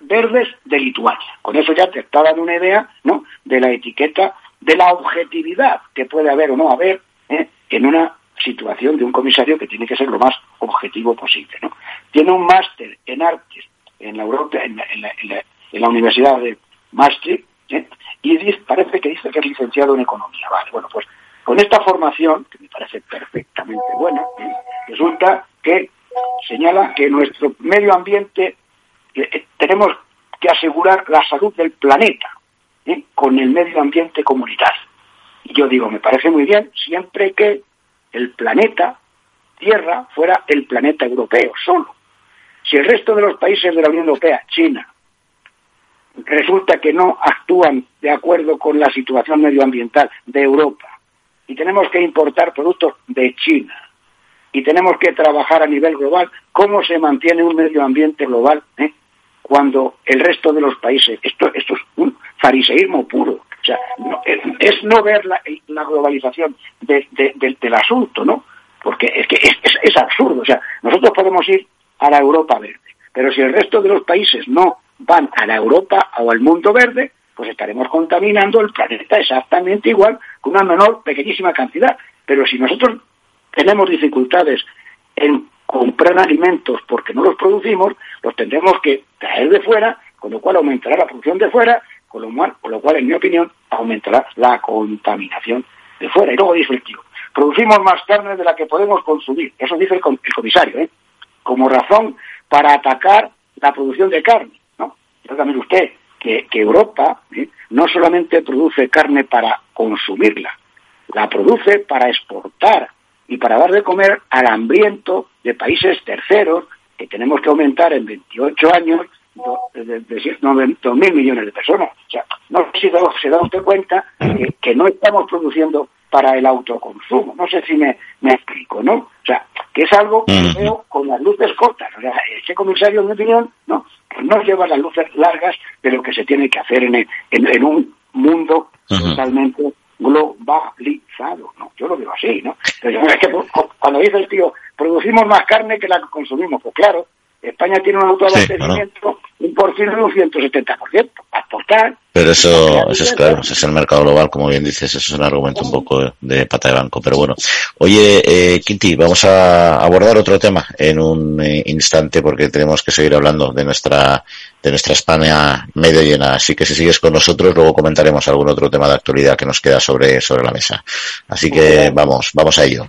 verdes de Lituania. Con eso ya te está dando una idea ¿no? de la etiqueta, de la objetividad que puede haber o no haber en una situación de un comisario que tiene que ser lo más objetivo posible. ¿no? Tiene un máster en artes en la, Europa, en la, Universidad de Maastricht ¿eh? y parece que dice que es licenciado en economía. Vale, bueno, pues con esta formación, que me parece perfectamente buena, ¿eh? resulta que señala que nuestro medio ambiente eh, tenemos que asegurar la salud del planeta con el medio ambiente comunitario. Y yo digo, me parece muy bien siempre que el planeta Tierra fuera el planeta europeo solo. Si el resto de los países de la Unión Europea, China, resulta que no actúan de acuerdo con la situación medioambiental de Europa y tenemos que importar productos de China y tenemos que trabajar a nivel global, ¿cómo se mantiene un medio ambiente global eh? cuando el resto de los países, esto, esto es un fariseísmo puro, o sea, es, no ver la, globalización del asunto, ¿no? Porque es que es, absurdo, o sea, nosotros podemos ir a la Europa verde, pero si el resto de los países no van a la Europa o al mundo verde, pues estaremos contaminando el planeta exactamente igual con una menor, pequeñísima cantidad. Pero si nosotros tenemos dificultades en comprar alimentos porque no los producimos, los tendremos que traer de fuera, con lo cual aumentará la producción de fuera, con lo cual, en mi opinión, aumentará la contaminación de fuera. Y luego dice el tío, producimos más carne de la que podemos consumir. Eso dice el, comisario, ¿eh? como razón para atacar la producción de carne, ¿no? También usted que, que Europa ¿eh? no solamente produce carne para consumirla, la produce para exportar y para dar de comer al hambriento de países terceros que tenemos que aumentar en 28 años dos mil millones de personas. O sea, no sé si se da usted cuenta que, no estamos produciendo para el autoconsumo. No sé si me, me explico, ¿no? O sea, que es algo que veo con las luces cortas. O sea, ese comisario, en mi opinión, no, no lleva las luces largas de lo que se tiene que hacer en, en, un mundo totalmente globalizado, ¿no? Yo lo veo así, ¿no? Pero es que cuando dice el tío, producimos más carne que la que consumimos, pues claro, España tiene un autoabastecimiento un porcino de un 170%. Exportar. Pero eso, eso es claro, ese es el mercado global, como bien dices, eso es un argumento un poco de pata de banco. Pero bueno, oye, eh, Quinti, vamos a abordar otro tema en un eh, instante porque tenemos que seguir hablando de nuestra de nuestra España medio llena. Así que si sigues con nosotros, luego comentaremos algún otro tema de actualidad que nos queda sobre, sobre la mesa. Así que vamos, vamos a ello.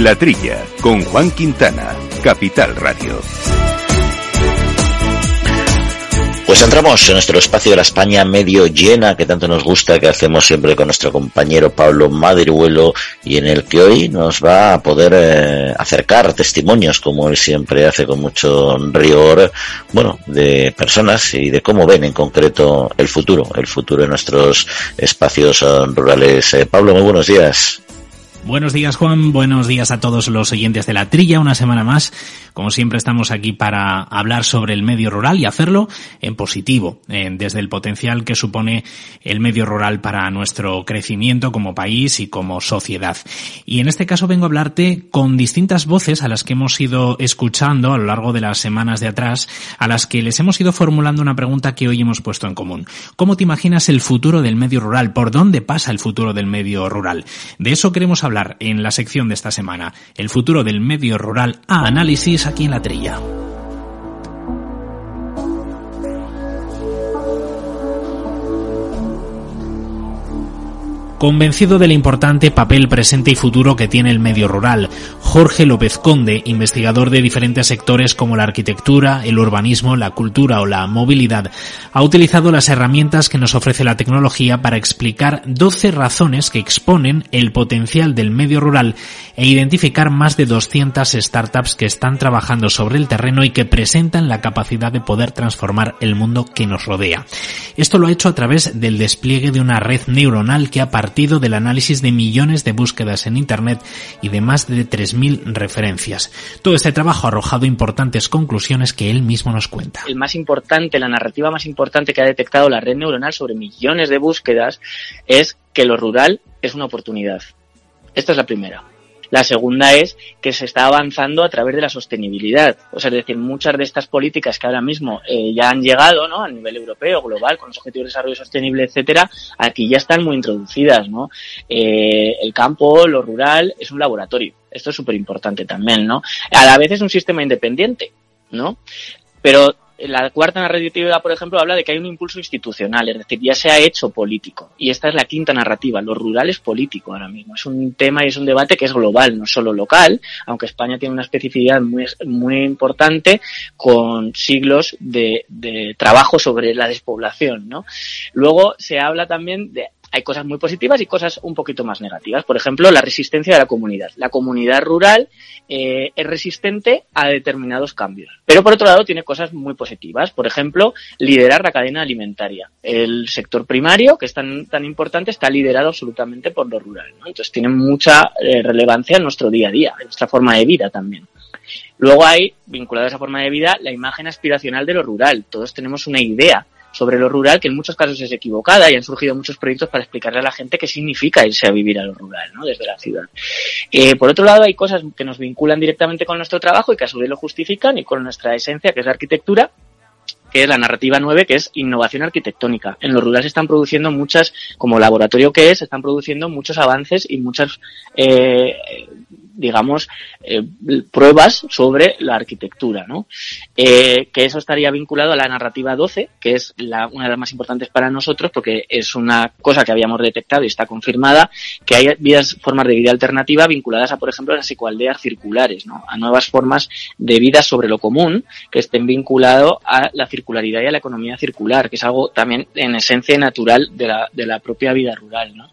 La Trilla, con Juan Quintana, Capital Radio. Pues entramos en nuestro espacio de la España medio llena, que tanto nos gusta, que hacemos siempre con nuestro compañero Pablo Madriuelo, y en el que hoy nos va a poder eh, acercar testimonios, como él siempre hace con mucho rigor, bueno, de personas y de cómo ven en concreto el futuro, el futuro de nuestros espacios eh, rurales. Eh, Pablo, muy buenos días. Buenos días Juan, buenos días a todos los oyentes de la trilla, una semana más. Como siempre estamos aquí para hablar sobre el medio rural y hacerlo en positivo, desde el potencial que supone el medio rural para nuestro crecimiento como país y como sociedad. Y en este caso vengo a hablarte con distintas voces a las que hemos ido escuchando a lo largo de las semanas de atrás, a las que les hemos ido formulando una pregunta que hoy hemos puesto en común. ¿Cómo te imaginas el futuro del medio rural? ¿Por dónde pasa el futuro del medio rural? De eso queremos hablar en la sección de esta semana, el futuro del medio rural a análisis aquí en la trilla. Convencido del importante papel presente y futuro que tiene el medio rural, Jorge López Conde, investigador de diferentes sectores como la arquitectura, el urbanismo, la cultura o la movilidad, ha utilizado las herramientas que nos ofrece la tecnología para explicar 12 razones que exponen el potencial del medio rural e identificar más de 200 startups que están trabajando sobre el terreno y que presentan la capacidad de poder transformar el mundo que nos rodea. Esto lo ha hecho a través del despliegue de una red neuronal que ha partido del análisis de millones de búsquedas en Internet y de más de 3.000 referencias. Todo este trabajo ha arrojado importantes conclusiones que él mismo nos cuenta. El más importante, la narrativa más importante que ha detectado la red neuronal sobre millones de búsquedas es que lo rural es una oportunidad. Esta es la primera. La segunda es que se está avanzando a través de la sostenibilidad. O sea, es decir, muchas de estas políticas que ahora mismo eh, ya han llegado, ¿no? A nivel europeo, global, con los objetivos de desarrollo sostenible, etcétera, aquí ya están muy introducidas, ¿no? Eh, el campo, lo rural, es un laboratorio. Esto es súper importante también, ¿no? A la vez es un sistema independiente, ¿no? Pero la cuarta narrativa, por ejemplo, habla de que hay un impulso institucional, es decir, ya se ha hecho político. Y esta es la quinta narrativa. Lo rural es político ahora mismo. Es un tema y es un debate que es global, no solo local, aunque España tiene una especificidad muy, muy importante con siglos de, de trabajo sobre la despoblación, ¿no? Luego se habla también de hay cosas muy positivas y cosas un poquito más negativas. Por ejemplo, la resistencia de la comunidad. La comunidad rural eh, es resistente a determinados cambios. Pero por otro lado tiene cosas muy positivas. Por ejemplo, liderar la cadena alimentaria. El sector primario, que es tan, tan importante, está liderado absolutamente por lo rural. Entonces tiene mucha eh, relevancia en nuestro día a día, en nuestra forma de vida también. Luego hay, vinculado a esa forma de vida, la imagen aspiracional de lo rural. Todos tenemos una idea sobre lo rural que en muchos casos es equivocada y han surgido muchos proyectos para explicarle a la gente qué significa irse a vivir a lo rural, ¿no? Desde la ciudad. Eh, por otro lado, hay cosas que nos vinculan directamente con nuestro trabajo y que a su vez lo justifican y con nuestra esencia, que es la arquitectura, que es la narrativa 9, que es innovación arquitectónica. En lo rural se están produciendo muchas, como laboratorio que es, se están produciendo muchos avances y muchas eh, digamos, eh, pruebas sobre la arquitectura, ¿no? Eh, que eso estaría vinculado a la narrativa 12, que es la, una de las más importantes para nosotros, porque es una cosa que habíamos detectado y está confirmada, que hay vidas, formas de vida alternativa vinculadas a, por ejemplo, las ecoaldeas circulares, ¿no? A nuevas formas de vida sobre lo común que estén vinculados a la circularidad y a la economía circular, que es algo también en esencia natural de la, de la propia vida rural, ¿no?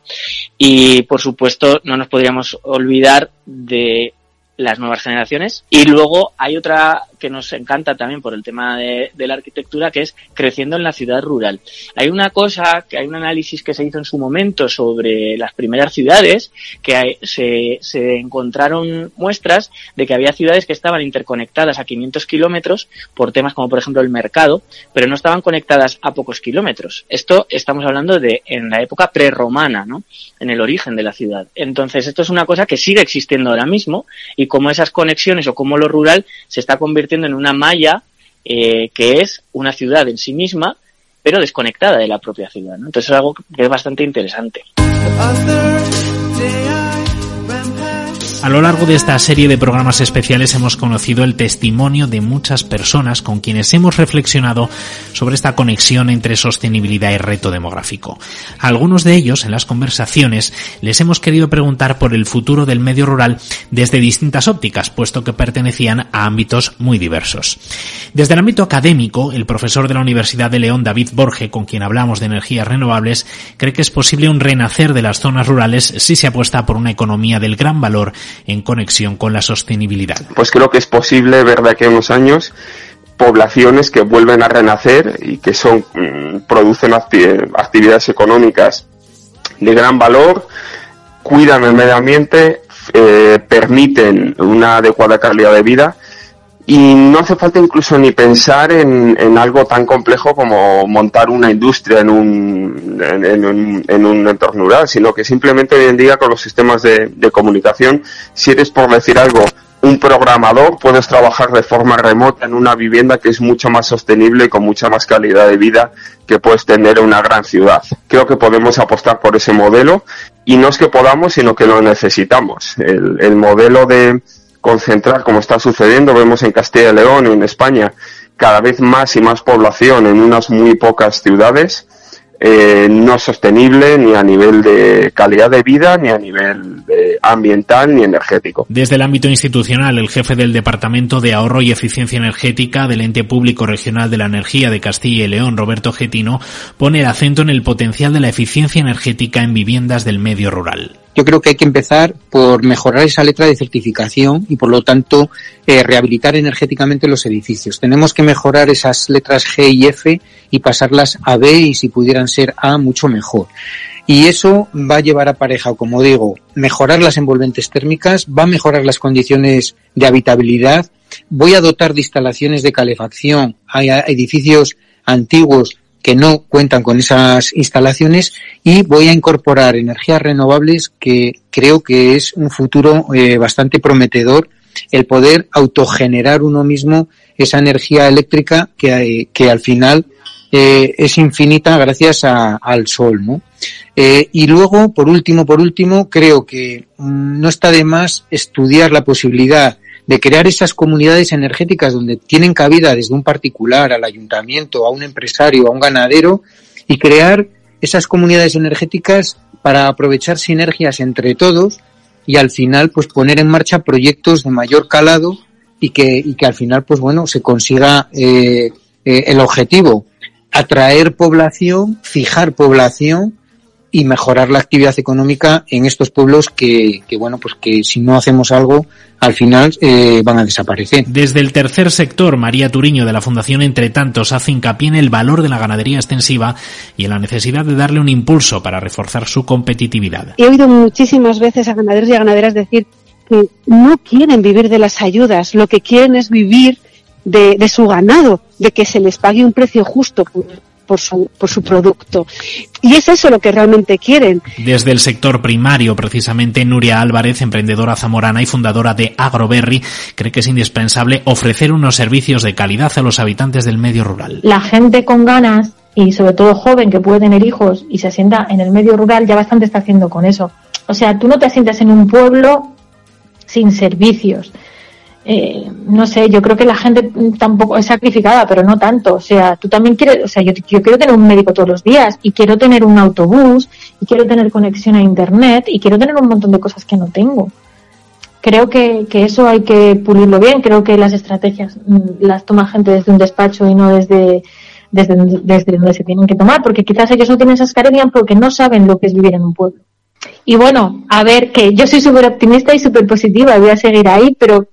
Y, por supuesto, no nos podríamos olvidar de las nuevas generaciones. Y luego hay otra que nos encanta también por el tema de, la arquitectura, que es creciendo en la ciudad rural. Hay una cosa, que hay un análisis que se hizo en su momento sobre las primeras ciudades, que se, se encontraron muestras de que había ciudades que estaban interconectadas a 500 kilómetros por temas como por ejemplo el mercado, pero no estaban conectadas a pocos kilómetros. Esto estamos hablando de en la época prerromana, ¿no? En el origen de la ciudad. Entonces esto es una cosa que sigue existiendo ahora mismo y cómo esas conexiones o cómo lo rural se está convirtiendo en una malla eh, que es una ciudad en sí misma, pero desconectada de la propia ciudad. Entonces es algo que es bastante interesante. A lo largo de esta serie de programas especiales hemos conocido el testimonio de muchas personas con quienes hemos reflexionado sobre esta conexión entre sostenibilidad y reto demográfico. Algunos de ellos, en las conversaciones, les hemos querido preguntar por el futuro del medio rural desde distintas ópticas, puesto que pertenecían a ámbitos muy diversos. Desde el ámbito académico, el profesor de la Universidad de León, David Borge, con quien hablamos de energías renovables, cree que es posible un renacer de las zonas rurales si se apuesta por una economía del gran valor en conexión con la sostenibilidad. Pues creo que es posible ver de aquí a unos años poblaciones que vuelven a renacer y que son mm, producen actividades económicas de gran valor, cuidan el medio ambiente, eh, permiten una adecuada calidad de vida y no hace falta incluso ni pensar en, algo tan complejo como montar una industria en un, en, un, entorno rural, sino que simplemente hoy en día con los sistemas de, comunicación, si eres por decir algo, un programador, puedes trabajar de forma remota en una vivienda que es mucho más sostenible y con mucha más calidad de vida que puedes tener en una gran ciudad. Creo que podemos apostar por ese modelo y no es que podamos, sino que lo necesitamos. el modelo de, concentrar, como está sucediendo, vemos en Castilla y León y en España, cada vez más y más población en unas muy pocas ciudades, eh, no sostenible ni a nivel de calidad de vida, ni a nivel ambiental, ni energético. Desde el ámbito institucional, el jefe del Departamento de Ahorro y Eficiencia Energética del Ente Público Regional de la Energía de Castilla y León, Roberto Getino, pone el acento en el potencial de la eficiencia energética en viviendas del medio rural yo creo que hay que empezar por mejorar esa letra de certificación y por lo tanto eh, rehabilitar energéticamente los edificios. Tenemos que mejorar esas letras G y F y pasarlas a B y si pudieran ser A mucho mejor. Y eso va a llevar a pareja, como digo, mejorar las envolventes térmicas, va a mejorar las condiciones de habitabilidad, voy a dotar de instalaciones de calefacción a edificios antiguos que no cuentan con esas instalaciones y voy a incorporar energías renovables que creo que es un futuro eh, bastante prometedor el poder autogenerar uno mismo esa energía eléctrica que, que al final eh, es infinita gracias al sol, ¿no? Eh, y luego, por último, por último, creo que mm, no está de más estudiar la posibilidad de crear esas comunidades energéticas donde tienen cabida desde un particular al ayuntamiento, a un empresario, a un ganadero, y crear esas comunidades energéticas para aprovechar sinergias entre todos y al final pues poner en marcha proyectos de mayor calado y que, y que al final pues bueno se consiga eh, eh, el objetivo atraer población, fijar población y mejorar la actividad económica en estos pueblos que, que bueno, pues que si no hacemos algo, al final eh, van a desaparecer. Desde el tercer sector, María Turiño de la Fundación Entre Tantos hace hincapié en el valor de la ganadería extensiva y en la necesidad de darle un impulso para reforzar su competitividad. He oído muchísimas veces a ganaderos y a ganaderas decir que no quieren vivir de las ayudas, lo que quieren es vivir de, de su ganado, de que se les pague un precio justo por, su, por su producto. Y es eso lo que realmente quieren. Desde el sector primario, precisamente, Nuria Álvarez, emprendedora zamorana y fundadora de Agroberry, cree que es indispensable ofrecer unos servicios de calidad a los habitantes del medio rural. La gente con ganas y sobre todo joven que puede tener hijos y se asienta en el medio rural ya bastante está haciendo con eso. O sea, tú no te asientas en un pueblo sin servicios. Eh, no sé, yo creo que la gente tampoco es sacrificada, pero no tanto. O sea, tú también quieres, o sea, yo, yo, quiero tener un médico todos los días y quiero tener un autobús y quiero tener conexión a internet y quiero tener un montón de cosas que no tengo. Creo que, que eso hay que pulirlo bien. Creo que las estrategias mm, las toma gente desde un despacho y no desde, desde, desde donde se tienen que tomar, porque quizás ellos no tienen esas carencias porque no saben lo que es vivir en un pueblo. Y bueno, a ver, que yo soy súper optimista y súper positiva, voy a seguir ahí, pero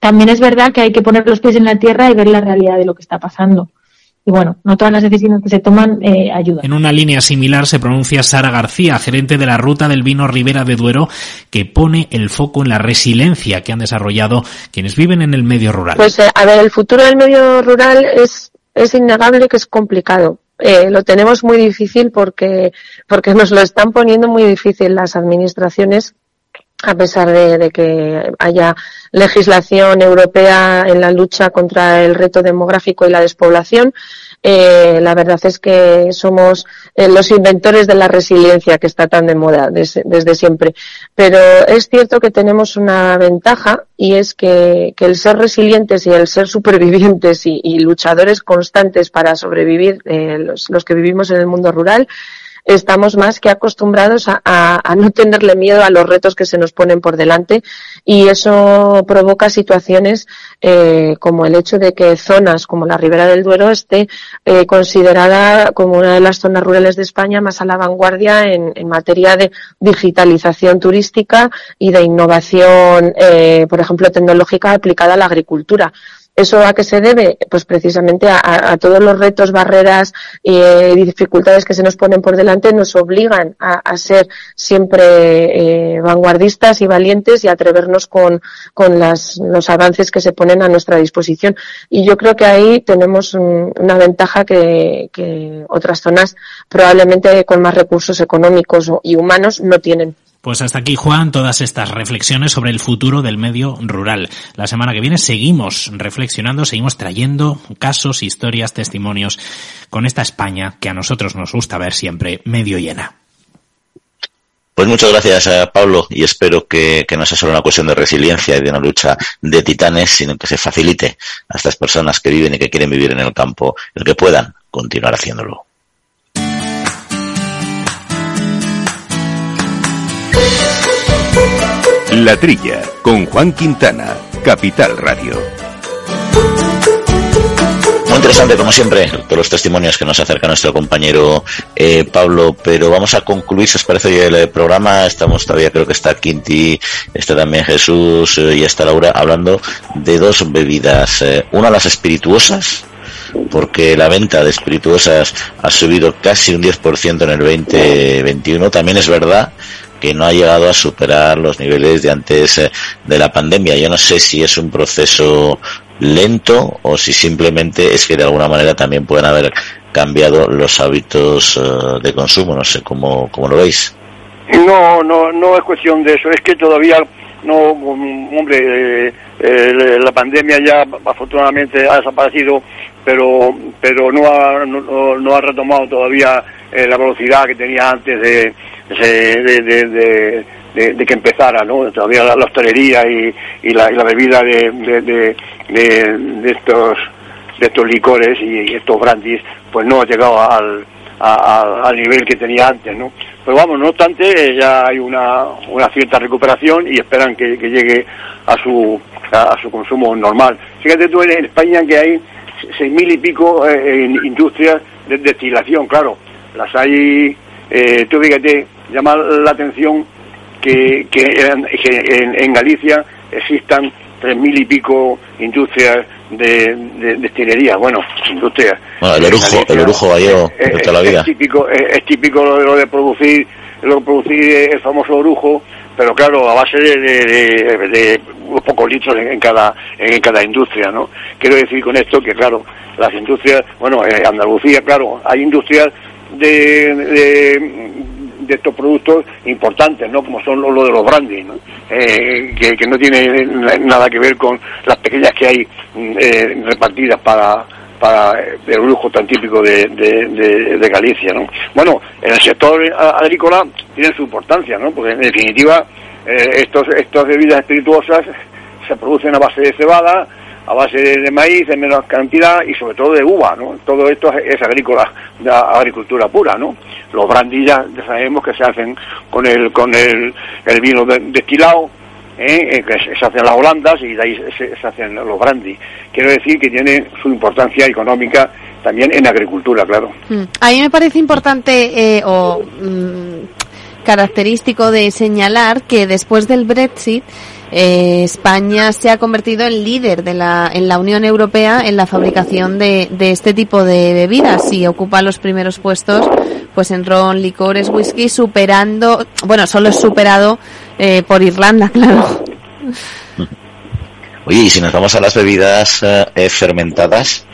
también es verdad que hay que poner los pies en la tierra y ver la realidad de lo que está pasando. Y bueno, no todas las decisiones que se toman eh, ayudan. En una línea similar se pronuncia Sara García, gerente de la ruta del vino Ribera de Duero, que pone el foco en la resiliencia que han desarrollado quienes viven en el medio rural. Pues eh, a ver, el futuro del medio rural es, es innegable que es complicado. Eh, lo tenemos muy difícil porque, porque nos lo están poniendo muy difícil las administraciones a pesar de, que haya legislación europea en la lucha contra el reto demográfico y la despoblación, eh, la verdad es que somos eh, los inventores de la resiliencia que está tan de moda desde siempre. Pero es cierto que tenemos una ventaja y es que, el ser resilientes y el ser supervivientes y, luchadores constantes para sobrevivir eh, los que vivimos en el mundo rural estamos más que acostumbrados a, no tenerle miedo a los retos que se nos ponen por delante y eso provoca situaciones eh, como el hecho de que zonas como la Ribera del Duero esté eh, considerada como una de las zonas rurales de España más a la vanguardia en, materia de digitalización turística y de innovación, eh, por ejemplo, tecnológica aplicada a la agricultura. ¿Eso a qué se debe? Pues precisamente a, todos los retos, barreras y dificultades que se nos ponen por delante nos obligan a, ser siempre eh, vanguardistas y valientes y atrevernos con, con los avances que se ponen a nuestra disposición. Y yo creo que ahí tenemos una ventaja que, que otras zonas probablemente con más recursos económicos y humanos no tienen. Pues hasta aquí, Juan, todas estas reflexiones sobre el futuro del medio rural. La semana que viene seguimos reflexionando, seguimos trayendo casos, historias, testimonios con esta España que a nosotros nos gusta ver siempre medio llena. Pues muchas gracias, a eh, Pablo, y espero que, que, no sea solo una cuestión de resiliencia y de una lucha de titanes, sino que se facilite a estas personas que viven y que quieren vivir en el campo el que puedan continuar haciéndolo. La Trilla, con Juan Quintana, Capital Radio. Muy interesante, como siempre, todos los testimonios que nos acerca nuestro compañero eh, Pablo, pero vamos a concluir, si os parece, el programa. Estamos todavía, creo que está Quinti, está también Jesús eh, y está Laura, hablando de dos bebidas. Eh, una, las espirituosas, porque la venta de espirituosas ha subido casi un 10% en el 2021. También es verdad que no ha llegado a superar los niveles de antes eh, de la pandemia. Yo no sé si es un proceso lento o si simplemente es que de alguna manera también pueden haber cambiado los hábitos eh, de consumo. No sé cómo, cómo lo veis. No, no, no es cuestión de eso. Es que todavía no, mm, hombre, eh, la pandemia ya afortunadamente ha desaparecido, pero pero no ha, no, no ha retomado todavía la velocidad que tenía antes de, de, de, que empezara, ¿no? Todavía la, hostelería y, la, y la bebida de, estos de estos licores y, estos brandis, pues no ha llegado al, al nivel que tenía antes, ¿no? Pero vamos, no obstante, ya hay una, una cierta recuperación y esperan que, llegue a su, a, su consumo normal. Fíjate tú en España que hay seis mil y pico eh, industrias de destilación, claro, las hay, eh, tú fíjate, llama la atención que, que, en, Galicia existan tres mil y pico industrias de, de destilería, bueno, industrias. el orujo, el orujo gallego de toda la vida. Es típico, es, típico lo, de producir, lo de producir el famoso orujo, pero claro, a base de, de, unos pocos litros en, cada en cada industria, ¿no? Quiero decir con esto que claro, las industrias, bueno, en Andalucía, claro, hay industrias de, de estos productos importantes, ¿no? Como son lo, de los brandy. Eh, que, no tiene nada que ver con las pequeñas que hay eh, repartidas para para el lujo tan típico de, de, Galicia, ¿no? Bueno, en el sector agrícola tiene su importancia, ¿no? Porque en definitiva eh, estos, estas bebidas espirituosas se producen a base de cebada, a base de, maíz en menor cantidad y sobre todo de uva, ¿no? Todo esto es, agrícola, de agricultura pura, ¿no? Los brandy ya sabemos que se hacen con el con el, el vino destilado, ¿eh? que se hacen las holandas y de ahí se, hacen los brandy. Quiero decir que tiene su importancia económica también en agricultura, claro. Mm. A mí me parece importante eh, o mm, característico de señalar que después del Brexit eh, España se ha convertido en líder de la, en la Unión Europea en la fabricación de, de este tipo de bebidas y ocupa los primeros puestos pues en ron, licores, whisky, superando, bueno, solo es superado eh, por Irlanda, claro. Oye, y si nos vamos a las bebidas eh, fermentadas,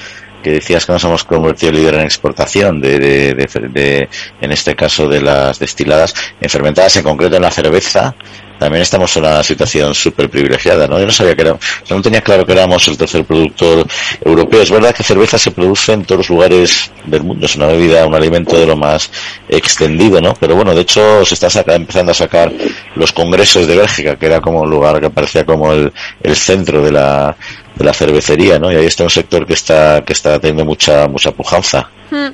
que decías que nos hemos convertido líder en exportación de, de, de, en este caso de las destiladas, en en concreto en la cerveza, también estamos en una situación súper privilegiada, ¿no? Yo no sabía que era, no tenía claro que éramos el tercer productor europeo. Es verdad que cerveza se produce en todos los lugares del mundo, es una bebida, un alimento de lo más extendido, ¿no? Pero bueno, de hecho se está empezando a sacar los congresos de Bélgica, que era como un lugar que parecía como el, el centro de la, de la cervecería, ¿no? Y ahí está un sector que está, que está teniendo mucha, mucha pujanza. Hmm.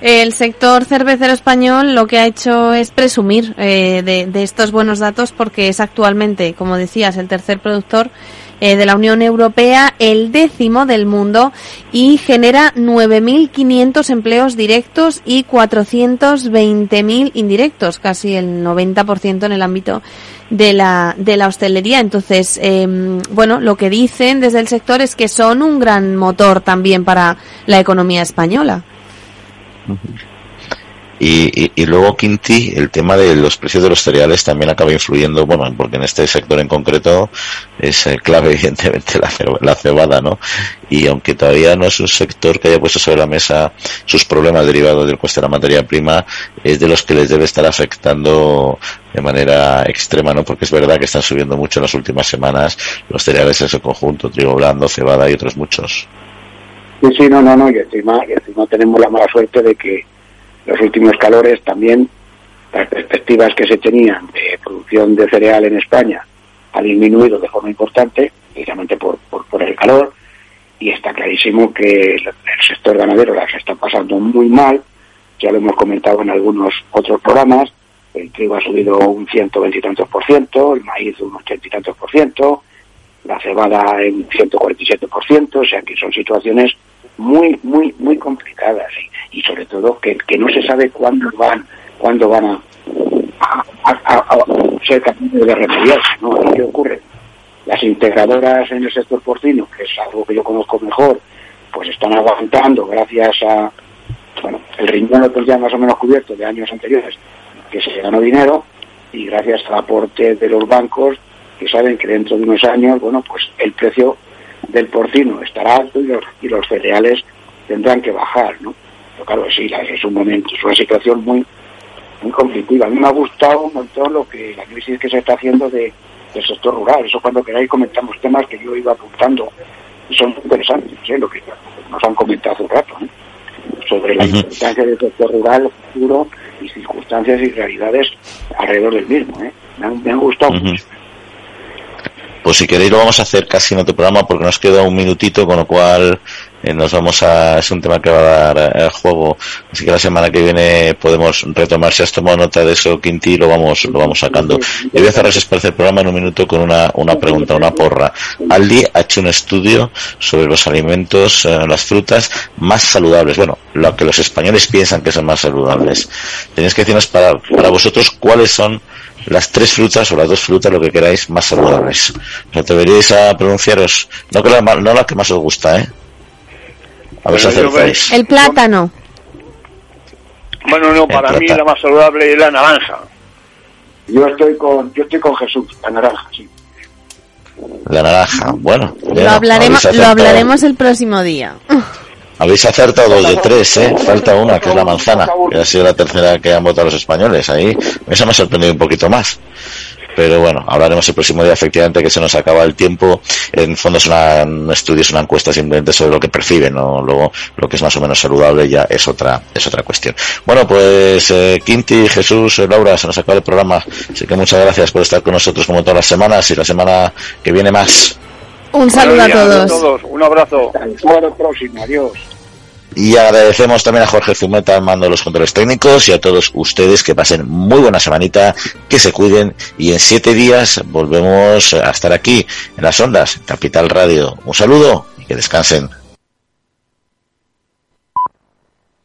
El sector cervecero español lo que ha hecho es presumir eh, de, estos buenos datos porque es actualmente, como decías, el tercer productor eh, de la Unión Europea, el décimo del mundo y genera 9.500 empleos directos y 420.000 indirectos, casi el 90% en el ámbito de la, de la hostelería. Entonces, em, bueno, lo que dicen desde el sector es que son un gran motor también para la economía española. Y, y, luego, Quinti, el tema de los precios de los cereales también acaba influyendo, bueno, porque en este sector en concreto es eh, clave, evidentemente, la, la, cebada, ¿no? Y aunque todavía no es un sector que haya puesto sobre la mesa sus problemas derivados del coste de la materia prima, es de los que les debe estar afectando de manera extrema, ¿no? Porque es verdad que están subiendo mucho en las últimas semanas los cereales en su conjunto, trigo blando, cebada y otros muchos. Sí, sí, no, no, no, y encima, y encima tenemos la mala suerte de que los últimos calores también, las perspectivas que se tenían de producción de cereal en España ha disminuido de forma importante, precisamente por, por, el calor, y está clarísimo que el, sector ganadero las está pasando muy mal, ya lo hemos comentado en algunos otros programas, el trigo ha subido un ciento veintitantos por ciento, el maíz un ochenta y tantos por ciento, la cebada en 147%, o sea que son situaciones muy, muy, muy complicadas y, sobre todo que, que, no se sabe cuándo van, cuándo van a, a, ser capaces de remediarse, ¿no? ¿Qué ocurre? Las integradoras en el sector porcino, que es algo que yo conozco mejor, pues están aguantando gracias a, bueno, el riñón lo ya más o menos cubierto de años anteriores, que se ganó dinero, y gracias al aporte de los bancos, que saben que dentro de unos años, bueno, pues el precio del porcino estará alto y los, y los cereales tendrán que bajar, ¿no? Pero claro, sí, es un momento, es una situación muy muy conflictiva. A mí me ha gustado un montón lo que la crisis que se está haciendo de, del sector rural. Eso cuando queráis comentamos temas que yo iba apuntando y son interesantes, ¿eh? lo que nos han comentado hace un rato, ¿eh? sobre la importancia del sector rural, futuro y circunstancias y realidades alrededor del mismo. ¿eh? Me, han, me han gustado mucho. Pues si queréis lo vamos a hacer casi en otro programa porque nos queda un minutito, con lo cual eh, nos vamos a... es un tema que va a dar eh, juego. Así que la semana que viene podemos retomar. Si has tomado nota de eso, Quinti, lo vamos, lo vamos sacando. Y voy a cerrar ese el programa en un minuto con una, una pregunta, una porra. Aldi ha hecho un estudio sobre los alimentos, eh, las frutas más saludables. Bueno, lo que los españoles piensan que son más saludables. Tenéis que decirnos para, para vosotros cuáles son las tres frutas o las dos frutas, lo que queráis, más saludables. ¿No atreveríais a pronunciaros? No, que la, no la que más os gusta, ¿eh? A ver si acertáis. El plátano. Bueno, no, para mí la más saludable es la naranja. Yo estoy con, yo estoy con Jesús, la naranja, sí. La naranja, bueno. Lo hablaremos, lo hablaremos el próximo día. Habéis acertado dos de tres, ¿eh? Falta una, que es la manzana, que ha sido la tercera que han votado los españoles. Ahí, eso me ha sorprendido un poquito más. pero bueno, hablaremos el próximo día efectivamente que se nos acaba el tiempo. En fondo es una, un estudio, es una encuesta simplemente sobre lo que perciben, ¿no? Luego lo que es más o menos saludable ya es otra, es otra cuestión. Bueno, pues eh, Quinti, Jesús, eh, Laura, se nos acaba el programa, así que muchas gracias por estar con nosotros como todas las semanas y la semana que viene más. Un saludo a todos. Un abrazo. Hasta el próximo. Adiós. Y agradecemos también a Jorge Zumeta al mando de los controles técnicos y a todos ustedes que pasen muy buena semanita, que se cuiden y en siete días volvemos a estar aquí en las ondas, Capital Radio. Un saludo y que descansen.